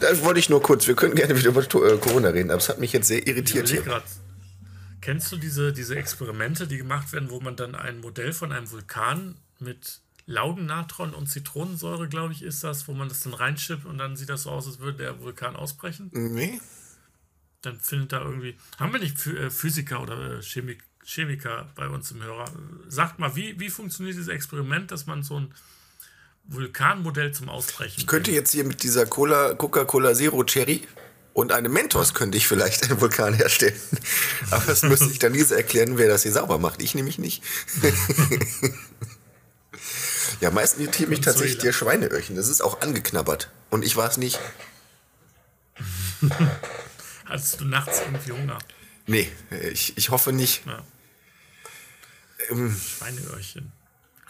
Da wollte ich nur kurz. Wir können gerne wieder über äh, Corona reden, aber es hat mich jetzt sehr irritiert hier. Kennst du diese, diese Experimente, die gemacht werden, wo man dann ein Modell von einem Vulkan mit Laugennatron und Zitronensäure, glaube ich, ist das, wo man das dann reinschippt und dann sieht das so aus, als würde der Vulkan ausbrechen? Nee. Dann findet da irgendwie. Haben wir nicht äh, Physiker oder äh, Chemik Chemiker bei uns im Hörer. Sagt mal, wie, wie funktioniert dieses Experiment, dass man so ein Vulkanmodell zum Ausbrechen. Ich könnte jetzt hier mit dieser Cola, Coca-Cola Zero Cherry und einem Mentos könnte ich vielleicht einen Vulkan herstellen. <laughs> Aber das müsste ich dann diese erklären, wer das hier sauber macht. Ich nämlich nicht. <laughs> ja, meistens irritiert mich tatsächlich der Schweineöhrchen. Das ist auch angeknabbert. Und ich war es nicht. <laughs> Hattest du nachts irgendwie Hunger? Nee, ich, ich hoffe nicht. Ja. Ähm, Schweineöhrchen.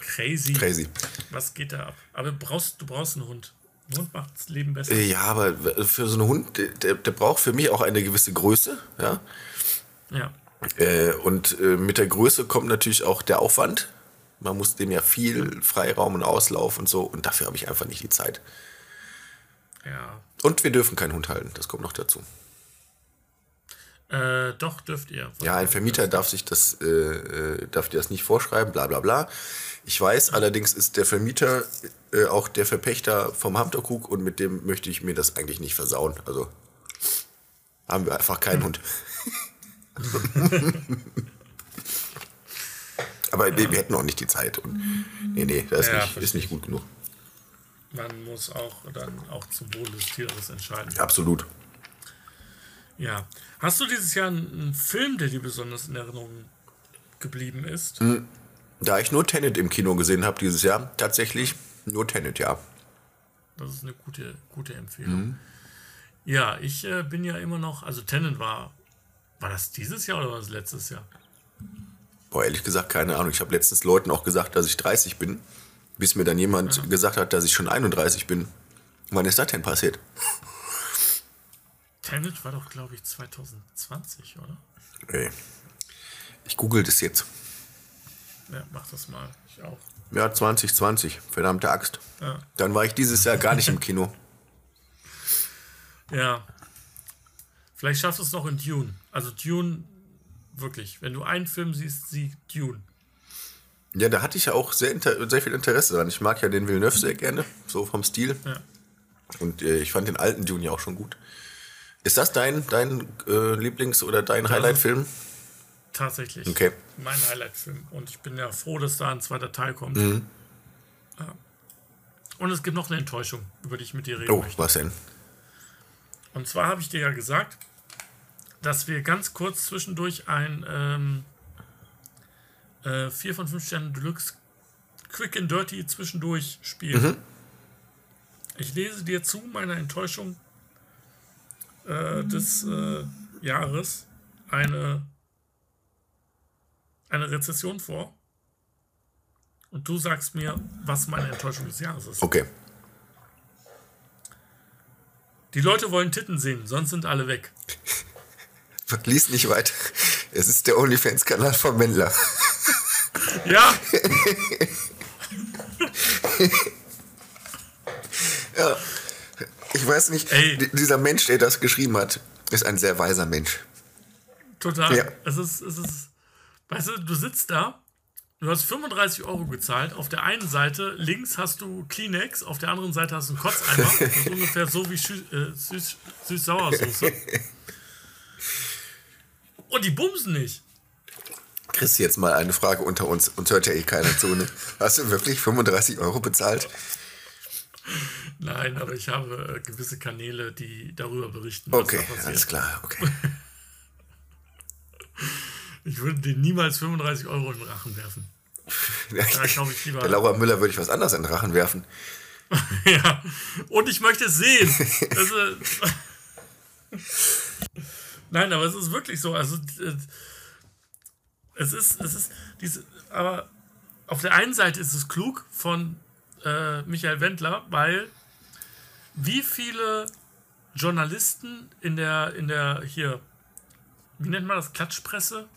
Crazy. Crazy. Was geht da ab? Aber brauchst, du brauchst einen Hund. Ein Hund macht das Leben besser. Ja, aber für so einen Hund, der, der braucht für mich auch eine gewisse Größe. Ja. ja. Äh, und äh, mit der Größe kommt natürlich auch der Aufwand. Man muss dem ja viel Freiraum und Auslauf und so. Und dafür habe ich einfach nicht die Zeit. Ja. Und wir dürfen keinen Hund halten. Das kommt noch dazu. Äh, doch, dürft ihr. Ja, ein Vermieter darf sich das, äh, äh, darf dir das nicht vorschreiben, bla bla bla. Ich weiß, allerdings ist der Vermieter äh, auch der Verpächter vom Hamterkrug und mit dem möchte ich mir das eigentlich nicht versauen. Also haben wir einfach keinen Hund. <laughs> Aber ja. wir hätten auch nicht die Zeit. Und, nee, nee, das ist, ja, nicht, ist nicht gut genug. Man muss auch dann auch zum Wohl des Tieres entscheiden. Absolut. Ja. Hast du dieses Jahr einen Film, der dir besonders in Erinnerung geblieben ist? Hm. Da ich nur Tenet im Kino gesehen habe dieses Jahr, tatsächlich nur Tenet, ja. Das ist eine gute, gute Empfehlung. Mhm. Ja, ich äh, bin ja immer noch, also Tennen war, war das dieses Jahr oder war das letztes Jahr? Boah, ehrlich gesagt, keine Ahnung. Ich habe letztens Leuten auch gesagt, dass ich 30 bin, bis mir dann jemand ja. gesagt hat, dass ich schon 31 bin. Wann ist das denn passiert? Tenet war doch, glaube ich, 2020, oder? Ey. Ich google das jetzt. Ja, mach das mal. Ich auch. Ja, 2020. Verdammte Axt. Ja. Dann war ich dieses Jahr gar nicht im Kino. <laughs> Ja. Vielleicht schaffst du es noch in Dune. Also Dune, wirklich. Wenn du einen Film siehst, sieh Dune. Ja, da hatte ich ja auch sehr, sehr viel Interesse dran. Ich mag ja den Villeneuve sehr gerne, so vom Stil. Ja. Und äh, ich fand den alten Dune ja auch schon gut. Ist das dein, dein äh, Lieblings- oder dein Highlight-Film? Tatsächlich. Okay. Mein Highlight-Film. Und ich bin ja froh, dass da ein zweiter Teil kommt. Mhm. Ja. Und es gibt noch eine Enttäuschung, über die ich mit dir reden oh, möchte. was denn? Und zwar habe ich dir ja gesagt, dass wir ganz kurz zwischendurch ein ähm, äh, 4 von 5 Sternen Deluxe Quick and Dirty zwischendurch spielen. Mhm. Ich lese dir zu meiner Enttäuschung äh, des äh, Jahres eine, eine Rezession vor. Und du sagst mir, was meine Enttäuschung des Jahres ist. Okay. Die Leute wollen Titten sehen, sonst sind alle weg. <laughs> Lies nicht weiter. Es ist der OnlyFans-Kanal von Mendler. <laughs> Ja. <laughs> ja. Ich weiß nicht, Ey. dieser Mensch, der das geschrieben hat, ist ein sehr weiser Mensch. Total. Ja. Es, ist, es ist, weißt du, du sitzt da, du hast 35 Euro gezahlt. Auf der einen Seite links hast du Kleenex, auf der anderen Seite hast du einen Kotzeimer. <laughs> Das ist ungefähr so wie äh, Süß-Sauersoße. Und die bumsen nicht. Chris, jetzt mal eine Frage unter uns. Uns hört ja eh keiner zu. Ne? Hast du wirklich 35 Euro bezahlt? Nein, aber ich habe äh, gewisse Kanäle, die darüber berichten. Okay, alles klar. Okay. <laughs> ich würde dir niemals 35 Euro in den Rachen werfen. Lieber. Der Laura Müller würde ich was anderes in den Rachen werfen. <laughs> ja, und ich möchte es sehen. Also, <laughs> Nein, aber es ist wirklich so. Also, äh, es ist, es ist diese, aber auf der einen Seite ist es klug von äh, Michael Wendler, weil wie viele Journalisten in der, in der, hier, wie nennt man das, Klatschpresse?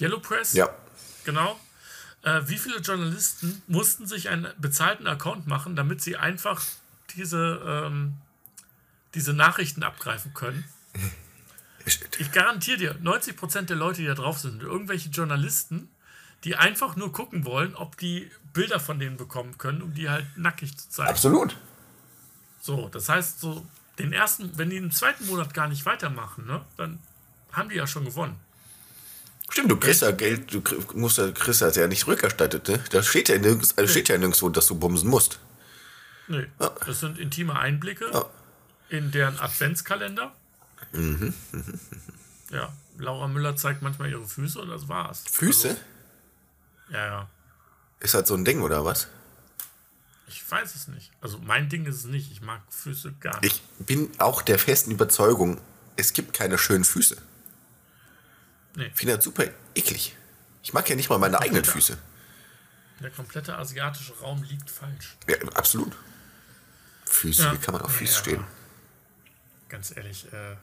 Yellow Press? Ja. Genau. Äh, wie viele Journalisten mussten sich einen bezahlten Account machen, damit sie einfach diese, ähm, diese Nachrichten abgreifen können? <laughs> Ich garantiere dir, 90% der Leute, die da drauf sind, irgendwelche Journalisten, die einfach nur gucken wollen, ob die Bilder von denen bekommen können, um die halt nackig zu zeigen. Absolut. So, das heißt, so den ersten, wenn die im zweiten Monat gar nicht weitermachen, ne, dann haben die ja schon gewonnen. Stimmt, du kriegst ja Geld, du musst ja, kriegst das ja nicht rückerstattet, ne? Da steht ja nirgends, also steht ja nirgendwo, dass du bumsen musst. Nee, ja. das sind intime Einblicke ja. in deren Adventskalender. Mhm. Ja, Laura Müller zeigt manchmal ihre Füße und das war's. Füße? Also, ja, ja. Ist halt so ein Ding oder was? Ich weiß es nicht. Also mein Ding ist es nicht. Ich mag Füße gar nicht. Ich bin auch der festen Überzeugung, es gibt keine schönen Füße. Nee. Ich finde das super eklig. Ich mag ja nicht mal meine eigenen Füße. Der komplette asiatische Raum liegt falsch. Ja, absolut. Füße, ja. wie kann man auf Füße ja. stehen? Ganz ehrlich, äh,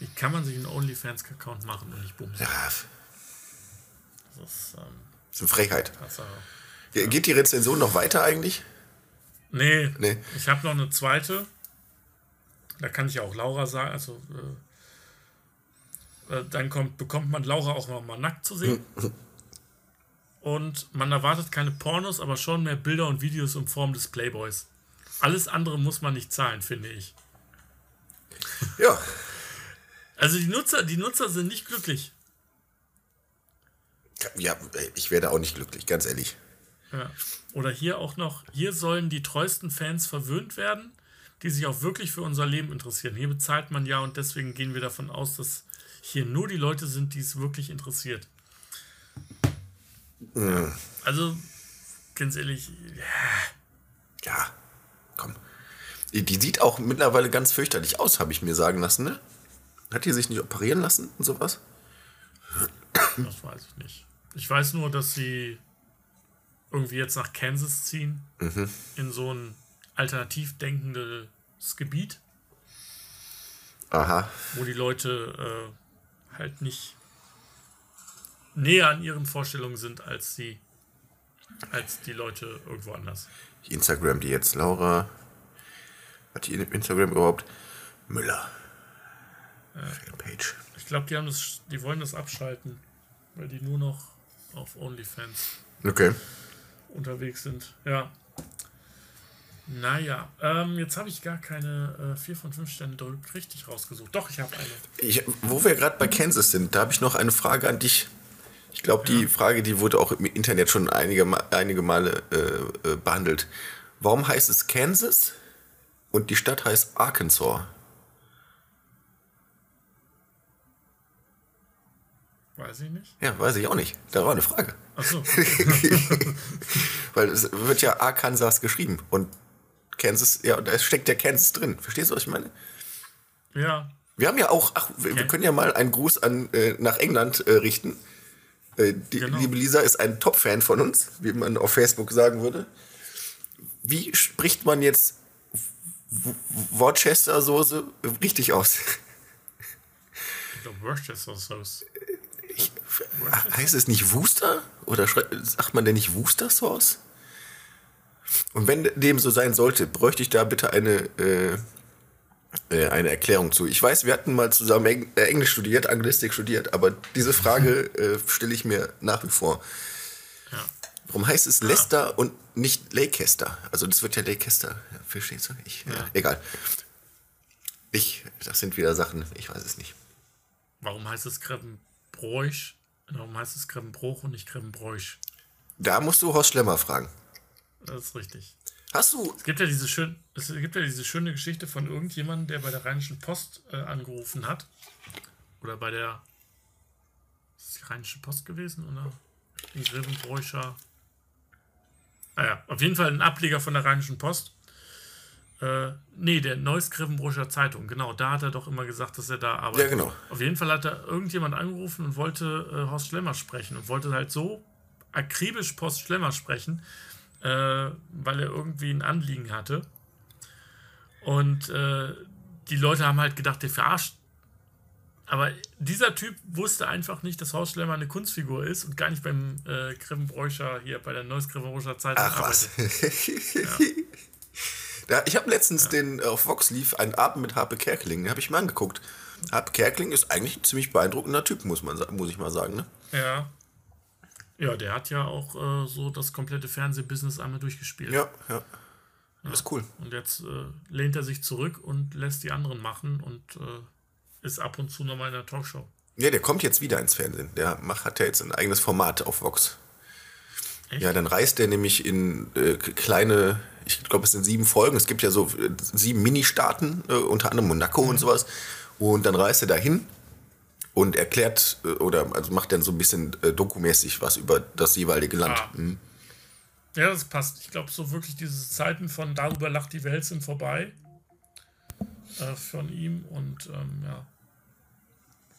wie kann man sich einen OnlyFans-Account machen und nicht bumsen? Ja. Das ist, ähm, das ist eine Frechheit. Also, ja. Geht die Rezension noch weiter eigentlich? Nee. nee. Ich habe noch eine zweite. Da kann ich auch Laura sagen. Also, äh, äh dann kommt, bekommt man Laura auch noch mal nackt zu sehen. <laughs> und man erwartet keine Pornos, aber schon mehr Bilder und Videos in Form des Playboys. Alles andere muss man nicht zahlen, finde ich. Ja. Also die Nutzer, die Nutzer sind nicht glücklich. Ja, ich werde auch nicht glücklich, ganz ehrlich. Ja. Oder hier auch noch, hier sollen die treuesten Fans verwöhnt werden, die sich auch wirklich für unser Leben interessieren. Hier bezahlt man ja und deswegen gehen wir davon aus, dass hier nur die Leute sind, die es wirklich interessiert. Mhm. Also, ganz ehrlich, ja. ja, komm. Die sieht auch mittlerweile ganz fürchterlich aus, habe ich mir sagen lassen, ne? Hat die sich nicht operieren lassen und sowas? Das weiß ich nicht. Ich weiß nur, dass sie irgendwie jetzt nach Kansas ziehen, mhm. in so ein alternativ denkendes Gebiet. Aha. Wo die Leute äh, halt nicht näher an ihren Vorstellungen sind als die, als die Leute irgendwo anders. Instagram die jetzt, Laura. Hat die Instagram überhaupt? Müller. Äh, Page. Ich glaube, die die wollen das abschalten, weil die nur noch auf OnlyFans okay. unterwegs sind. Ja. Naja, ähm, jetzt habe ich gar keine äh, 4 von 5 Sternen richtig rausgesucht. Doch, ich habe eine. Ich, wo wir gerade bei Kansas sind, da habe ich noch eine Frage an dich. Ich glaube, die ja. Frage, die wurde auch im Internet schon einige, einige Male äh, äh, behandelt. Warum heißt es Kansas und die Stadt heißt Arkansas? Weiß ich nicht. Ja, weiß ich auch nicht. Da war eine Frage. Ach so. <laughs> Weil es wird ja Arkansas geschrieben und Kansas, ja, da steckt ja Kansas drin. Verstehst du, was ich meine? Ja. Wir haben ja auch, ach, wir, wir können ja mal einen Gruß an, äh, nach England äh, richten. Äh, die genau. liebe Lisa ist ein Top-Fan von uns, wie man auf Facebook sagen würde. Wie spricht man jetzt Worcester-Soße richtig aus? Ich glaube, Worcester-Sauce. Heißt es nicht Wooster? Oder sagt man denn nicht Wooster-Sauce? Und wenn dem so sein sollte, bräuchte ich da bitte eine, äh, äh, eine Erklärung zu. Ich weiß, wir hatten mal zusammen Eng äh, Englisch studiert, Anglistik studiert, aber diese Frage äh, stelle ich mir nach wie vor. Ja. Warum heißt es Leicester ja. und nicht Leicester? Also das wird ja Leicester. Ja, verstehst du? Ich, ja. egal. Ich, das sind wieder Sachen, ich weiß es nicht. Warum heißt es Grevenbroich? Warum heißt es Grevenbroch und nicht Grevenbroich? Da musst du Horst Schlemmer fragen. Das ist richtig. Hast du? Es gibt ja diese, schön, es gibt ja diese schöne Geschichte von irgendjemandem, der bei der Rheinischen Post äh, angerufen hat. Oder bei der. Ist die Rheinische Post gewesen? Oder? In Grevenbräucher. Naja, ah auf jeden Fall ein Ableger von der Rheinischen Post. Äh, nee, der Neues Grevenbräucher Zeitung, genau. Da hat er doch immer gesagt, dass er da arbeitet. Ja, genau. Auf jeden Fall hat da irgendjemand angerufen und wollte äh, Horst Schlemmer sprechen und wollte halt so akribisch Post Schlemmer sprechen, äh, weil er irgendwie ein Anliegen hatte. Und äh, die Leute haben halt gedacht, der verarscht. Aber dieser Typ wusste einfach nicht, dass Horst Schlemmer eine Kunstfigur ist und gar nicht beim äh, Grevenbräucher hier bei der Neues Grevenbräucher Zeitung Ach, arbeitet. Was? <laughs> ja. Ja. ich habe letztens ja. den äh, auf Vox lief einen Abend mit Harpe Kerkeling, den habe ich mir angeguckt. Harpe Kerkeling ist eigentlich ein ziemlich beeindruckender Typ, muss, man, muss ich mal sagen. Ne? Ja, ja, der hat ja auch äh, so das komplette Fernsehbusiness einmal durchgespielt. Ja, ja. ja. ist cool. Und jetzt äh, lehnt er sich zurück und lässt die anderen machen und äh, ist ab und zu nochmal in der Talkshow. Ja, der kommt jetzt wieder ins Fernsehen. Der macht, hat ja jetzt ein eigenes Format auf Vox. Echt? Ja, dann reist der nämlich in äh, kleine, ich glaube, es sind sieben Folgen. Es gibt ja so äh, sieben Mini-Staaten, äh, unter anderem Monaco mhm. und sowas. Und dann reist er dahin und erklärt äh, oder also macht dann so ein bisschen äh, dokumäßig was über das jeweilige Land. Ah. Mhm. Ja, das passt. Ich glaube, so wirklich diese Zeiten von darüber lacht die Welt sind vorbei von ihm und ähm, ja.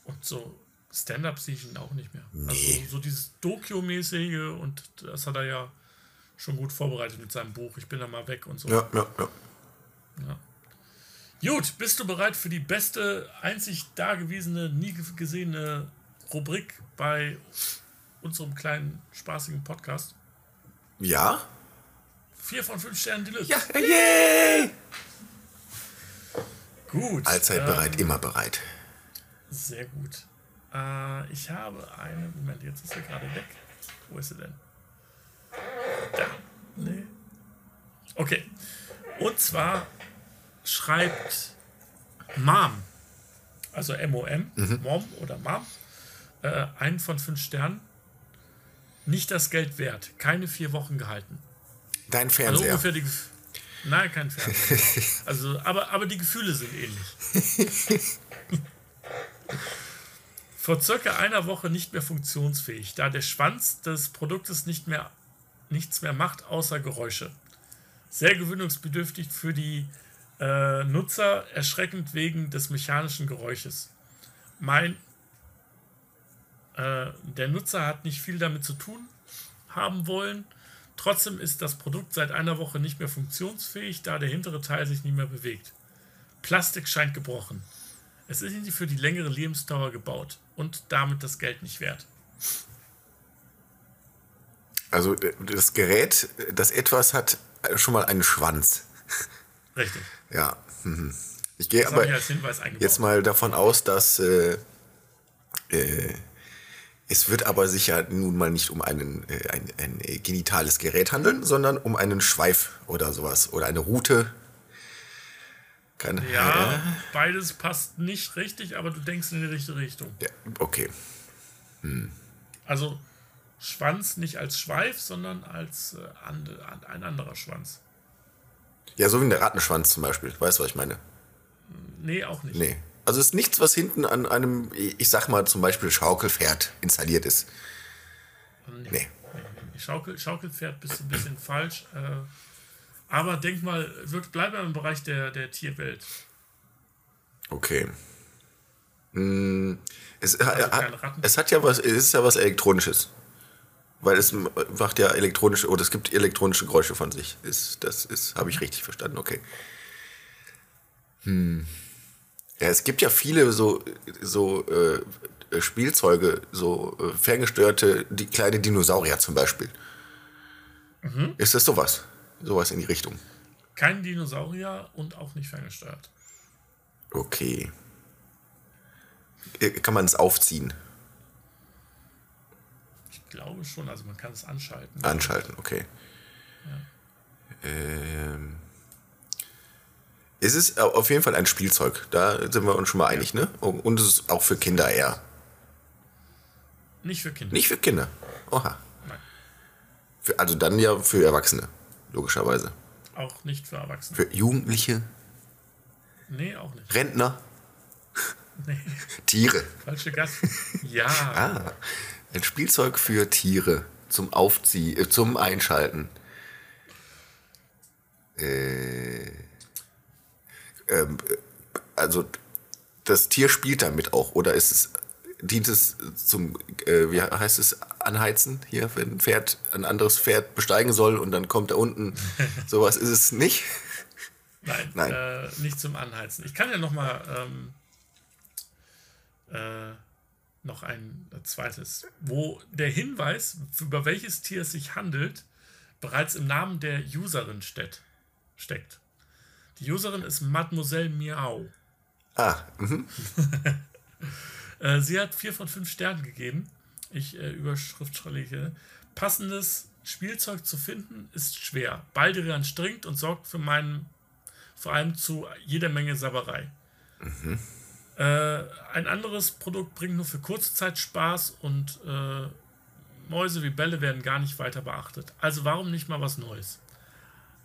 Und so Stand-up sehe ich ihn auch nicht mehr. Also nee. Also so dieses Doku-mäßige und das hat er ja schon gut vorbereitet mit seinem Buch. Ich bin da mal weg und so. Ja, ja, ja. ja. Gut, bist du bereit für die beste, einzig dagewesene, nie gesehene Rubrik bei unserem kleinen, spaßigen Podcast? Ja. Vier von fünf Sternen Deluxe. Ja, yay! Gut. Allzeit ähm, bereit, immer bereit. Sehr gut. Äh, ich habe eine. Moment, jetzt ist sie gerade weg. Wo ist sie denn? Da. Nee. Okay. Und zwar schreibt Mom, also M-O-M, mhm. Mom oder Mom, äh, einen von fünf Sternen. Nicht das Geld wert, keine vier Wochen gehalten. Dein also Fernseher. Also die, nein, kein Fernseher. <laughs> also, aber, aber die Gefühle sind ähnlich. <laughs> Vor circa einer Woche nicht mehr funktionsfähig, da der Schwanz des Produktes nicht mehr, nichts mehr macht, außer Geräusche. Sehr gewöhnungsbedürftig für die Äh, Nutzer erschreckend wegen des mechanischen Geräusches. Mein äh, der Nutzer hat nicht viel damit zu tun haben wollen. Trotzdem ist das Produkt seit einer Woche nicht mehr funktionsfähig, da der hintere Teil sich nicht mehr bewegt. Plastik scheint gebrochen. Es ist nicht für die längere Lebensdauer gebaut und damit das Geld nicht wert. Also das Gerät, das etwas hat, schon mal einen Schwanz. Richtig. <laughs> Ja. Mhm. Ich gehe aber ich jetzt mal davon aus, dass äh, äh, es wird aber sicher nun mal nicht um einen, äh, ein, ein äh, genitales Gerät handeln, sondern um einen Schweif oder sowas oder eine Route. Keine, Ja, beides passt nicht richtig, aber du denkst in die richtige Richtung. ja, okay. Also Schwanz nicht als Schweif, sondern als äh, ande, an- ein anderer Schwanz. Ja, so wie der Rattenschwanz zum Beispiel. Weißt du, was ich meine? Nee, auch nicht. Nee. Also es ist nichts, was hinten an einem, ich sag mal zum Beispiel Schaukelpferd installiert ist. Nee. Nee. nee. Schaukel, Schaukelpferd bist du ein bisschen falsch. Äh, aber denk mal, wird, bleib mal im Bereich der, der Tierwelt. Okay. Hm, Es, ha- Also hat, Ratten. es hat ja was, es ist ja was Elektronisches. Weil es m- macht ja elektronische, oder es gibt elektronische Geräusche von sich. Ist, das ist, habe ich richtig verstanden, okay. Hm. Ja, es gibt ja viele so, so äh, Spielzeuge, so äh, ferngesteuerte, die kleine Dinosaurier zum Beispiel. Mhm. Ist das sowas? Sowas in die Richtung. Kein Dinosaurier und auch nicht ferngesteuert. Okay. Äh, Kann man es aufziehen? Ich glaube schon, also man kann es anschalten. Anschalten, okay. Ähm, es ist au- auf jeden Fall ein Spielzeug. Da sind wir uns schon mal einig, ne? Und es ist auch für Kinder eher. Nicht für Kinder. Nicht für Kinder. Oha. Nein. Für, also dann ja für Erwachsene, logischerweise. Auch nicht für Erwachsene. Für Jugendliche, Nee, auch nicht. Rentner, <laughs> Nee, Tiere. falsche Gast. <laughs> Ja, Ah, ein Spielzeug für Tiere zum Aufziehen, äh, zum Einschalten. Äh, ähm, äh, also das Tier spielt damit auch oder ist es dient es zum äh, wie heißt es anheizen hier wenn ein Pferd ein anderes Pferd besteigen soll und dann kommt da unten <laughs> sowas ist es nicht nein, Nein. Äh, nicht zum Anheizen. Ich kann ja noch mal ähm, äh, noch ein zweites, wo der Hinweis, über welches Tier es sich handelt, bereits im Namen der Userin steht, steckt. Die Userin ist Mademoiselle Miau. ah mhm. <laughs> Äh, sie hat vier von fünf Sternen gegeben. Ich äh, überschriftschreibe. Passendes Spielzeug zu finden ist schwer. Baldrian stringt und sorgt für meinen vor allem zu jeder Menge Sabberei. Äh, ein anderes Produkt bringt nur für kurze Zeit Spaß und äh, Mäuse wie Bälle werden gar nicht weiter beachtet. Also warum nicht mal was Neues?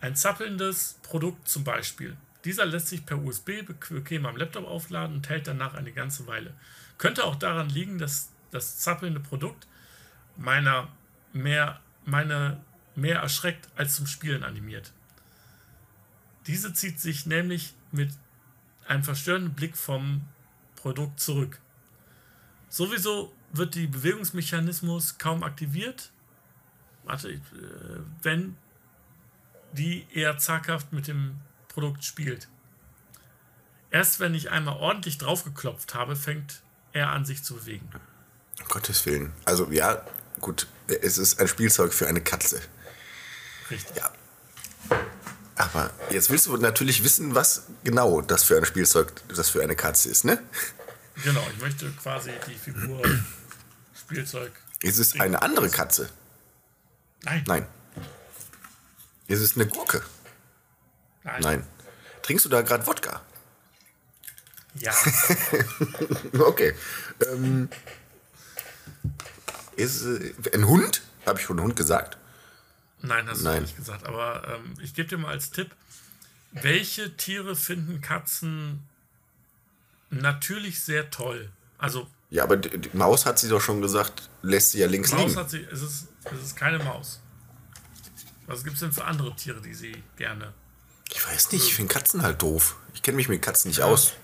Ein zappelndes Produkt zum Beispiel. Dieser lässt sich per USB bequem am Laptop aufladen und hält danach eine ganze Weile. Könnte auch daran liegen, dass das zappelnde Produkt meiner mehr, meine mehr erschreckt als zum Spielen animiert. Diese zieht sich nämlich mit einem verstörenden Blick vom Produkt zurück. Sowieso wird die Bewegungsmechanismus kaum aktiviert, warte, äh, wenn die eher zaghaft mit dem Produkt spielt. Erst wenn ich einmal ordentlich draufgeklopft habe, fängt er an sich zu bewegen. um Gottes Willen also ja gut es ist ein Spielzeug für eine Katze Richtig. Ja. Aber jetzt willst du natürlich wissen, was genau das für ein Spielzeug, das für eine Katze ist, ne? Genau, ich möchte quasi die Figur <clears throat> Spielzeug. Es ist eine andere Katze. Nein. Nein. Es ist eine Gurke. Nein. Nein. Trinkst du da gerade Wodka? Ja. <laughs> Okay. Ähm, ist äh, ein Hund? Habe ich schon Hund gesagt? Nein, hast du Nein. nicht gesagt. Aber ähm, ich gebe dir mal als Tipp, welche Tiere finden Katzen natürlich sehr toll? Also Ja, aber die, die Maus hat sie doch schon gesagt, lässt sie ja links Maus liegen. hat sie, es ist, es ist keine Maus. Was gibt es denn für andere Tiere, die sie gerne Ich weiß nicht, ich finde Katzen halt doof. Ich kenne mich mit Katzen nicht aus.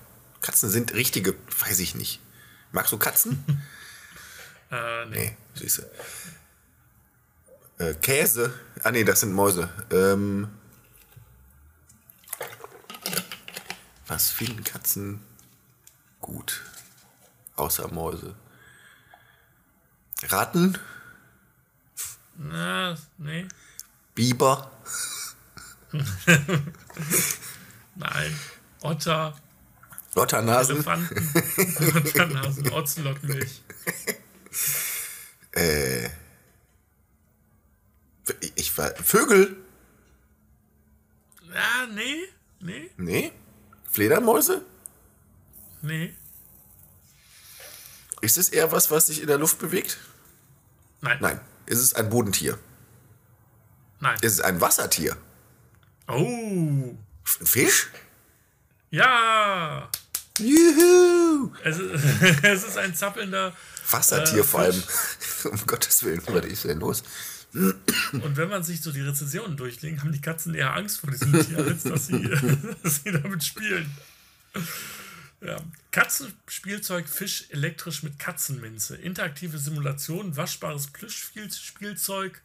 Katzen sind richtige, weiß ich nicht. Magst du Katzen? <laughs> Äh, nee. nee, siehst du. Äh, Käse. Ah, nee, das sind Mäuse. Ähm, was finden Katzen gut? Außer Mäuse. Ratten? Na, nee. Biber? <laughs> Nein. Otter, Lotternasen? Elefanten, <laughs> Otternasen, Ozelotmilch. Äh, ich war. Vögel? Ja, nee, nee, Nee. Fledermäuse? nee. Ist es eher was, was sich in der Luft bewegt? Nein. Nein. Ist es ein Bodentier? Nein. Ist es ein Wassertier? Oh. Ein Fisch? Ja. Juhu! Es ist, <laughs> es ist ein zappelnder. Wassertier Äh, vor allem. um Gottes Willen, was ist denn los? Und wenn man sich so die Rezensionen durchliest, haben die Katzen eher Angst vor diesem Tier, als dass sie, <laughs> dass sie damit spielen. Ja. Katzenspielzeug, Fisch elektrisch mit Katzenminze, interaktive Simulation, waschbares Plüschspielzeug,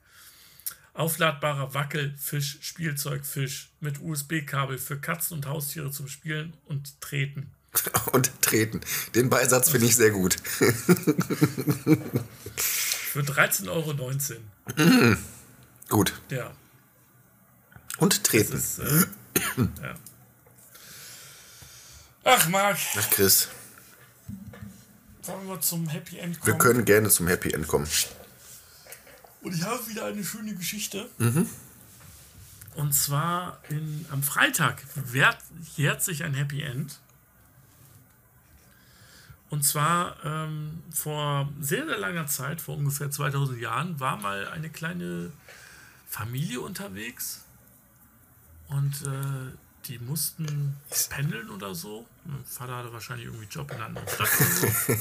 aufladbarer Wackelfisch, Spielzeug, Fisch mit USB-Kabel für Katzen und Haustiere zum Spielen und Treten. <laughs> Und treten. Den Beisatz finde ich sehr gut. <laughs> Für 13,19 Euro. Gut. Ja. Und treten. Ist, äh, <clears throat> ja. Ach, Marc, Ach, Chris, wollen wir zum Happy End wir kommen? können gerne zum Happy End kommen. Und ich habe wieder eine schöne Geschichte. Und zwar in, am Freitag jährt sich ein Happy End. Und zwar ähm, vor sehr, sehr langer Zeit, vor ungefähr 2000 Jahren, war mal eine kleine Familie unterwegs. Und äh, die mussten pendeln oder so. Mein Vater hatte wahrscheinlich irgendwie Job in einer anderen Stadt so. <laughs>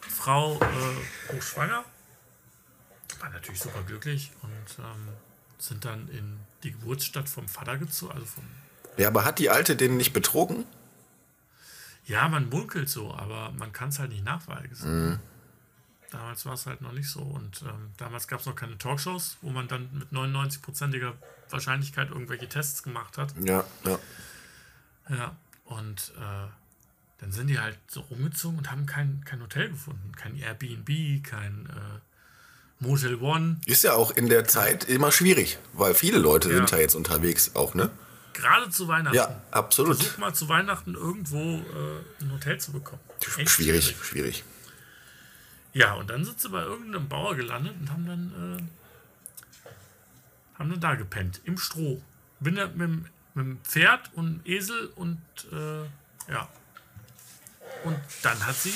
Frau äh, hochschwanger war natürlich super glücklich und ähm, sind dann in die Geburtsstadt vom Vater gezogen. Also vom, Ja, aber hat die Alte den nicht betrogen? Ja, man munkelt so, aber man kann es halt nicht nachweisen. Mhm. Damals war es halt noch nicht so. Und ähm, damals gab es noch keine Talkshows, wo man dann mit 99%iger Wahrscheinlichkeit irgendwelche Tests gemacht hat. Ja, ja. Ja, und äh, dann sind die halt so rumgezogen und haben kein, kein Hotel gefunden. Kein Airbnb, kein äh, Motel One. Ist ja auch in der Zeit immer schwierig, weil viele Leute Ja. sind ja jetzt unterwegs auch, ne? Gerade zu Weihnachten. Ja, absolut. Versuch mal zu Weihnachten irgendwo äh, ein Hotel zu bekommen. Echt Schwierig, schwierig. Ja, und dann sind sie bei irgendeinem Bauer gelandet und haben dann, äh, haben dann da gepennt, im Stroh. Bin da mit, dem- mit dem Pferd und Esel und äh, ja. Und dann hat sie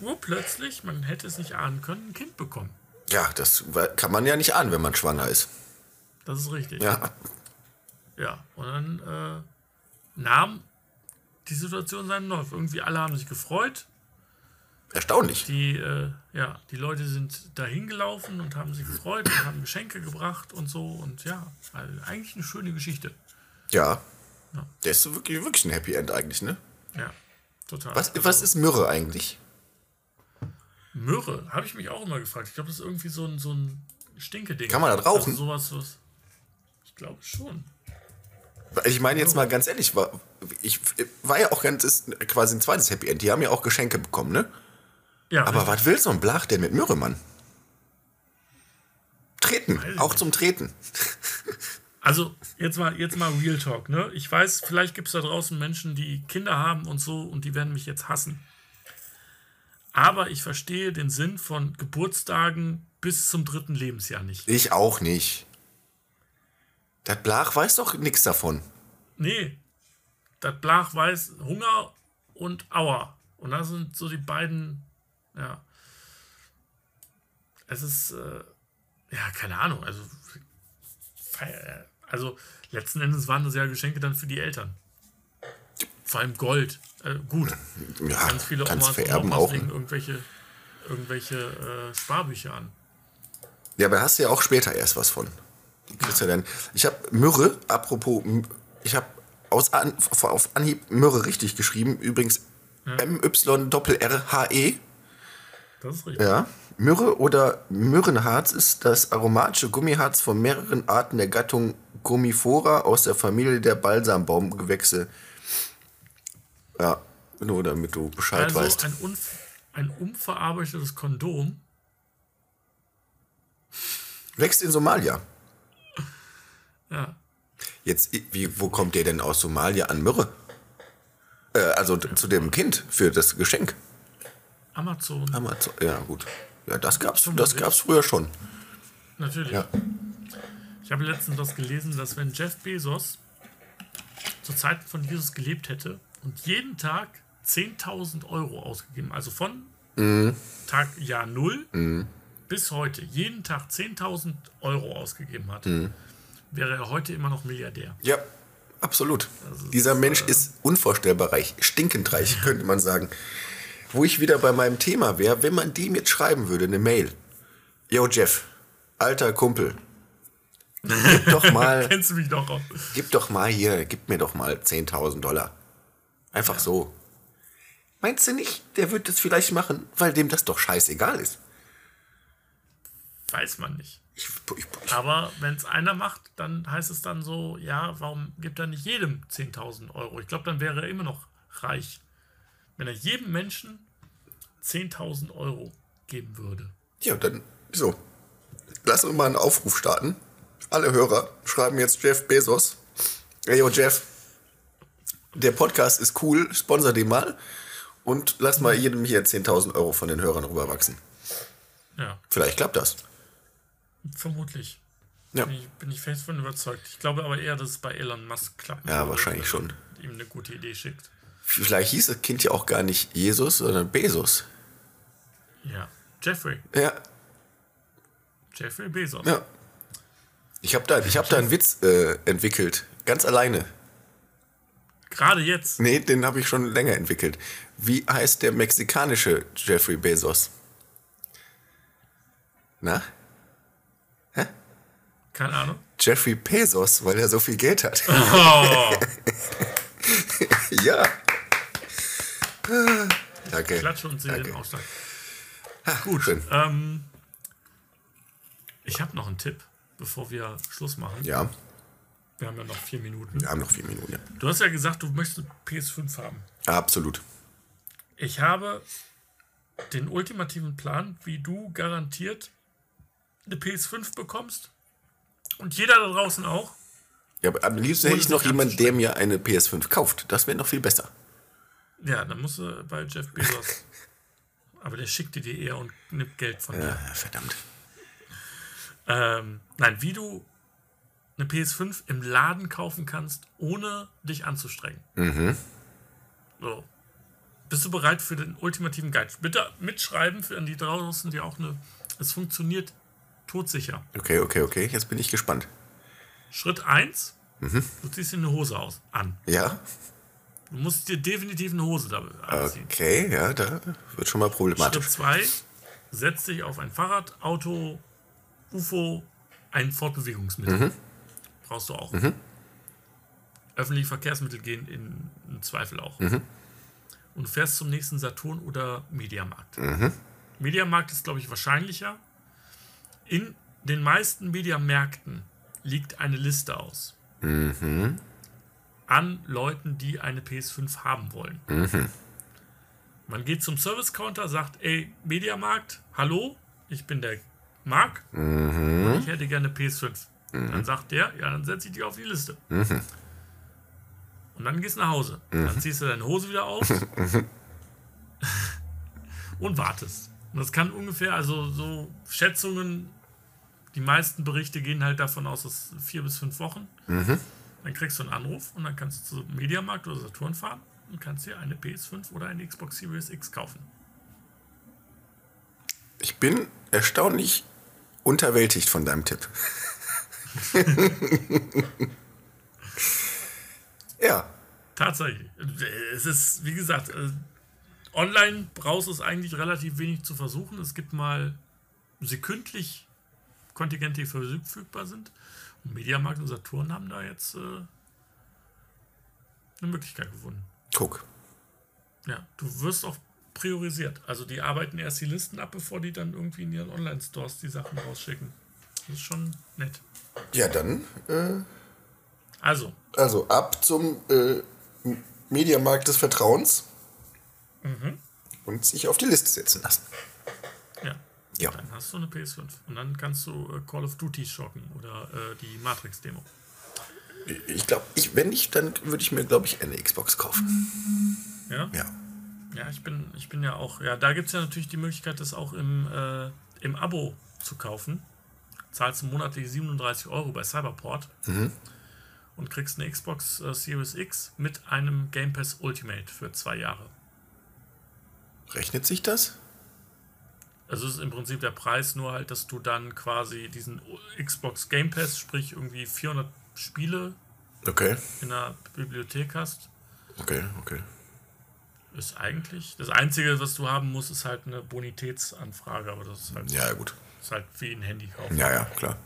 urplötzlich, man hätte es nicht ahnen können, ein Kind bekommen. Ja, das kann man ja nicht ahnen, wenn man schwanger ist. Das ist richtig. Ja, Ja, und dann äh, nahm die Situation seinen Lauf. Irgendwie alle haben sich gefreut. erstaunlich. Die, äh, ja, die Leute sind dahin gelaufen und haben sich gefreut und haben Geschenke gebracht und so. Und ja, also eigentlich eine schöne Geschichte. Ja. Ja. Der ist wirklich, wirklich ein Happy End eigentlich, ne? Ja, total. Was, Also, was ist Myrrhe eigentlich? Myrrhe? Habe ich mich auch immer gefragt. Ich glaube, das ist irgendwie so ein, so ein Stinke-Ding. Kann man das rauchen? Also sowas, was. Ich glaube schon. Ich meine jetzt mal ganz ehrlich, war, ich war ja auch ganz, ist quasi ein zweites Happy End. Die haben ja auch Geschenke bekommen, ne? Ja, Aber richtig. was will so ein Blach denn mit Myrrhe, Mann? Treten, ich auch zum Treten. Also, jetzt mal, jetzt mal Real Talk, ne? Ich weiß, vielleicht gibt es da draußen Menschen, die Kinder haben und so und die werden mich jetzt hassen. Aber ich verstehe den Sinn von Geburtstagen bis zum dritten Lebensjahr nicht. Ich auch nicht. Das Blach weiß doch nichts davon. Nee. Das Blach weiß Hunger und Aua. Und das sind so die beiden, ja. Es ist, äh, ja, keine Ahnung. Also, feier- also, letzten Endes waren das ja Geschenke dann für die Eltern. Vor allem Gold. Äh, gut. Ja, Ganz viele Omas, und vererben Opas auch. legen irgendwelche, irgendwelche äh, Sparbücher an. Ja, aber hast du ja auch später erst was von. Dann, ich habe Myrrhe, apropos ich habe aus An auf Anhieb Myrrhe richtig geschrieben. Übrigens M-Y-R-R-H-E. Das ist richtig. Ja. Myrrhe oder Myrrenharz ist das aromatische Gummiharz von mehreren Arten der Gattung Gummifora aus der Familie der Balsambaumgewächse. Ja, nur damit du Bescheid Also weißt. ein, unv ein unverarbeitetes Kondom. Wächst in Somalia. Ja. Jetzt, wie, wo kommt der denn aus Somalia an Myrrhe? Äh, also zu dem Kind für das Geschenk. Amazon. Amazon. Ja, gut. Ja, das gab's, das gab's früher schon. Natürlich. Ja. Ich habe letztens was gelesen, dass wenn Jeff Bezos zu Zeiten von Jesus gelebt hätte und jeden Tag 10.000 Euro ausgegeben, also von Tag Jahr Null bis heute, jeden Tag 10.000 Euro ausgegeben hat, wäre er heute immer noch Milliardär. Ja, absolut. Also Dieser das, Mensch äh, ist unvorstellbar reich, stinkend reich, <laughs> könnte man sagen. Wo ich wieder bei meinem Thema wäre, wenn man dem jetzt schreiben würde, eine Mail. Yo, Jeff, alter Kumpel, gib doch <laughs> mal, Kennst du mich doch auch? gib doch mal hier, gib mir doch mal 10.000 Dollar. Einfach so. Meinst du nicht, der wird das vielleicht machen, weil dem das doch scheißegal ist? Weiß man nicht. Ich, ich, ich, Aber wenn es einer macht, dann heißt es dann so, ja, warum gibt er nicht jedem 10.000 Euro? Ich glaube, dann wäre er immer noch reich. Wenn er jedem Menschen 10.000 Euro geben würde. Ja, dann so. Lass uns mal einen Aufruf starten. Alle Hörer schreiben jetzt Jeff Bezos. Hey, yo, Jeff. Der Podcast ist cool, sponsor den mal. Und lass mal jedem hier 10.000 Euro von den Hörern rüberwachsen. Ja, Vielleicht klappt das. Vermutlich. Ja, Bin ich, bin ich fest von überzeugt. Ich glaube aber eher, dass es bei Elon Musk klappen ja wahrscheinlich schon. Ihm eine gute Idee schickt. Vielleicht hieß das Kind ja auch gar nicht Jesus, sondern Bezos. Ja. Jeffrey. Ja, Jeffrey Bezos. ja. Ich habe da, ich hab da einen Witz äh, entwickelt. Ganz alleine. Gerade jetzt. Nee, den habe ich schon länger entwickelt. Wie heißt der mexikanische Jeffrey Bezos? Na? Keine Ahnung. Jeffrey Bezos, weil er so viel Geld hat. Oh, <laughs> ja. Danke. Klatsche und sehe den Ausschlag. Gut. Schön. Ähm, ich habe noch einen Tipp, bevor wir Schluss machen. Ja, Wir haben ja noch vier Minuten. wir haben noch vier Minuten. Ja. Du hast ja gesagt, du möchtest eine PS5 haben. Absolut. Ich habe den ultimativen Plan, wie du garantiert eine PS5 bekommst. Und jeder da draußen auch. Ja, aber am liebsten hätte ich noch jemanden, der mir eine PS5 kauft. Das wäre noch viel besser. Ja, dann musst du bei Jeff Bezos. <laughs> Aber der schickt dir die eher und nimmt Geld von dir. Ja, verdammt. Ähm, nein, wie du eine PS5 im Laden kaufen kannst, ohne dich anzustrengen. So. Bist du bereit für den ultimativen Guide? Bitte mitschreiben für die draußen, die auch eine. Es funktioniert todsicher. Okay, okay, okay. Jetzt bin ich gespannt. Schritt 1, du ziehst dir eine Hose aus, an. Ja? Du musst dir definitiv eine Hose da anziehen. Okay, ja, da wird schon mal Schritt problematisch. 2, setz dich auf ein Fahrrad, Auto, UFO, ein Fortbewegungsmittel. Brauchst du auch. Öffentliche Verkehrsmittel gehen in, Zweifel auch. Und du fährst zum nächsten Saturn oder Mediamarkt. Mediamarkt ist, glaube ich, wahrscheinlicher. In den meisten Mediamärkten liegt eine Liste aus. An Leuten, die eine PS5 haben wollen. Man geht zum Service-Counter, sagt, ey, Mediamarkt, hallo, ich bin der Marc und ich hätte gerne PS5. Dann sagt der, ja, dann setze ich dich auf die Liste. Und dann gehst du nach Hause. Dann ziehst du deine Hose wieder aus <laughs> und wartest. Und das kann ungefähr, also so Schätzungen, die meisten Berichte gehen halt davon aus, dass vier bis fünf Wochen. Dann kriegst du einen Anruf und dann kannst du zum Mediamarkt oder Saturn fahren und kannst dir eine PS5 oder eine Xbox Series X kaufen. Ich bin erstaunlich unterwältigt von deinem Tipp. <laughs> ja, Tatsächlich. Es ist, wie gesagt, äh, online brauchst du es eigentlich relativ wenig zu versuchen. Es gibt mal sekündlich Kontingente, die verfügbar sind. Und Mediamarkt und Saturn haben da jetzt äh, eine Möglichkeit gefunden. Guck. Ja, du wirst auch priorisiert. Also die arbeiten erst die Listen ab, bevor die dann irgendwie in ihren Online-Stores die Sachen rausschicken. Das ist schon nett. Ja, dann. Äh, Also, also ab zum äh, Mediamarkt des Vertrauens. Und sich auf die Liste setzen lassen. Ja. Dann hast du eine PS5. Und dann kannst du äh, Call of Duty schocken oder äh, die Matrix-Demo. Ich glaube, ich, wenn nicht, dann würde ich mir, glaube ich, eine Xbox kaufen. Ja? Ja. Ja, ich bin, ich bin ja auch. Ja, da gibt es ja natürlich die Möglichkeit, das auch im, äh, im Abo zu kaufen. Zahlst du monatlich 37 Euro bei Cyberport und kriegst eine Xbox äh, Series X mit einem Game Pass Ultimate für zwei Jahre. Rechnet sich das? Also es ist im Prinzip der Preis, nur halt, dass du dann quasi diesen Xbox Game Pass, sprich irgendwie 400 Spiele Okay. in der Bibliothek hast. Okay, okay. Ist eigentlich. Das Einzige, was du haben musst, ist halt eine Bonitätsanfrage, aber das ist halt, Ja, ja, gut. ist halt wie ein Handy kaufen. Ja, ja, klar.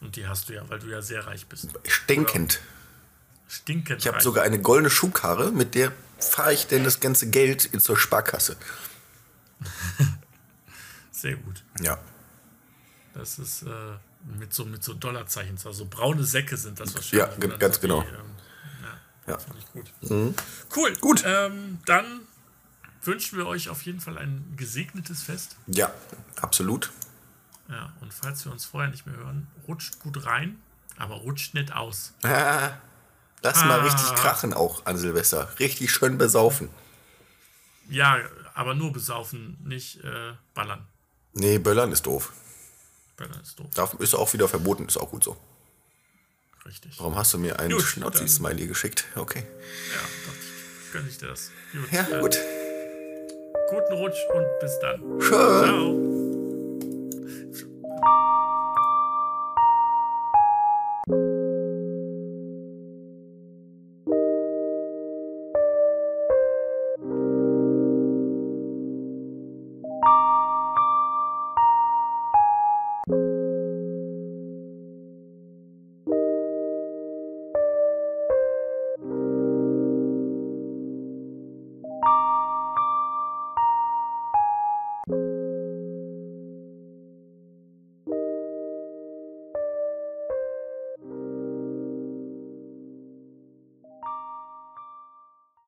Und die hast du ja, weil du ja sehr reich bist. Stinkend. Stinkend Ich habe sogar eine goldene Schubkarre, mit der fahre ich denn das ganze Geld in zur Sparkasse. <laughs> Sehr gut. Ja. Das ist äh, mit so mit so Dollarzeichen, also braune Säcke sind das wahrscheinlich. Ja, ganz so genau. Die, ähm, ja, Ja. finde ich gut. Cool. Gut. Ähm, dann wünschen wir euch auf jeden Fall ein gesegnetes Fest. Ja, absolut. Ja, und falls wir uns vorher nicht mehr hören, rutscht gut rein, aber rutscht nicht aus. <laughs> Lass mal Ah. richtig krachen auch an Silvester. Richtig schön besaufen. Ja, aber nur besaufen, nicht äh, ballern. Nee, Böllern ist doof. Ballern ist doof. Darf, ist auch wieder verboten, ist auch gut so. Richtig. Warum hast du mir einen Schnauzi-Smiley geschickt? Okay. Ja, dachte ich, gönn ich dir das. Gut. Ja, äh, gut. Guten Rutsch und bis dann. Schön. Ciao.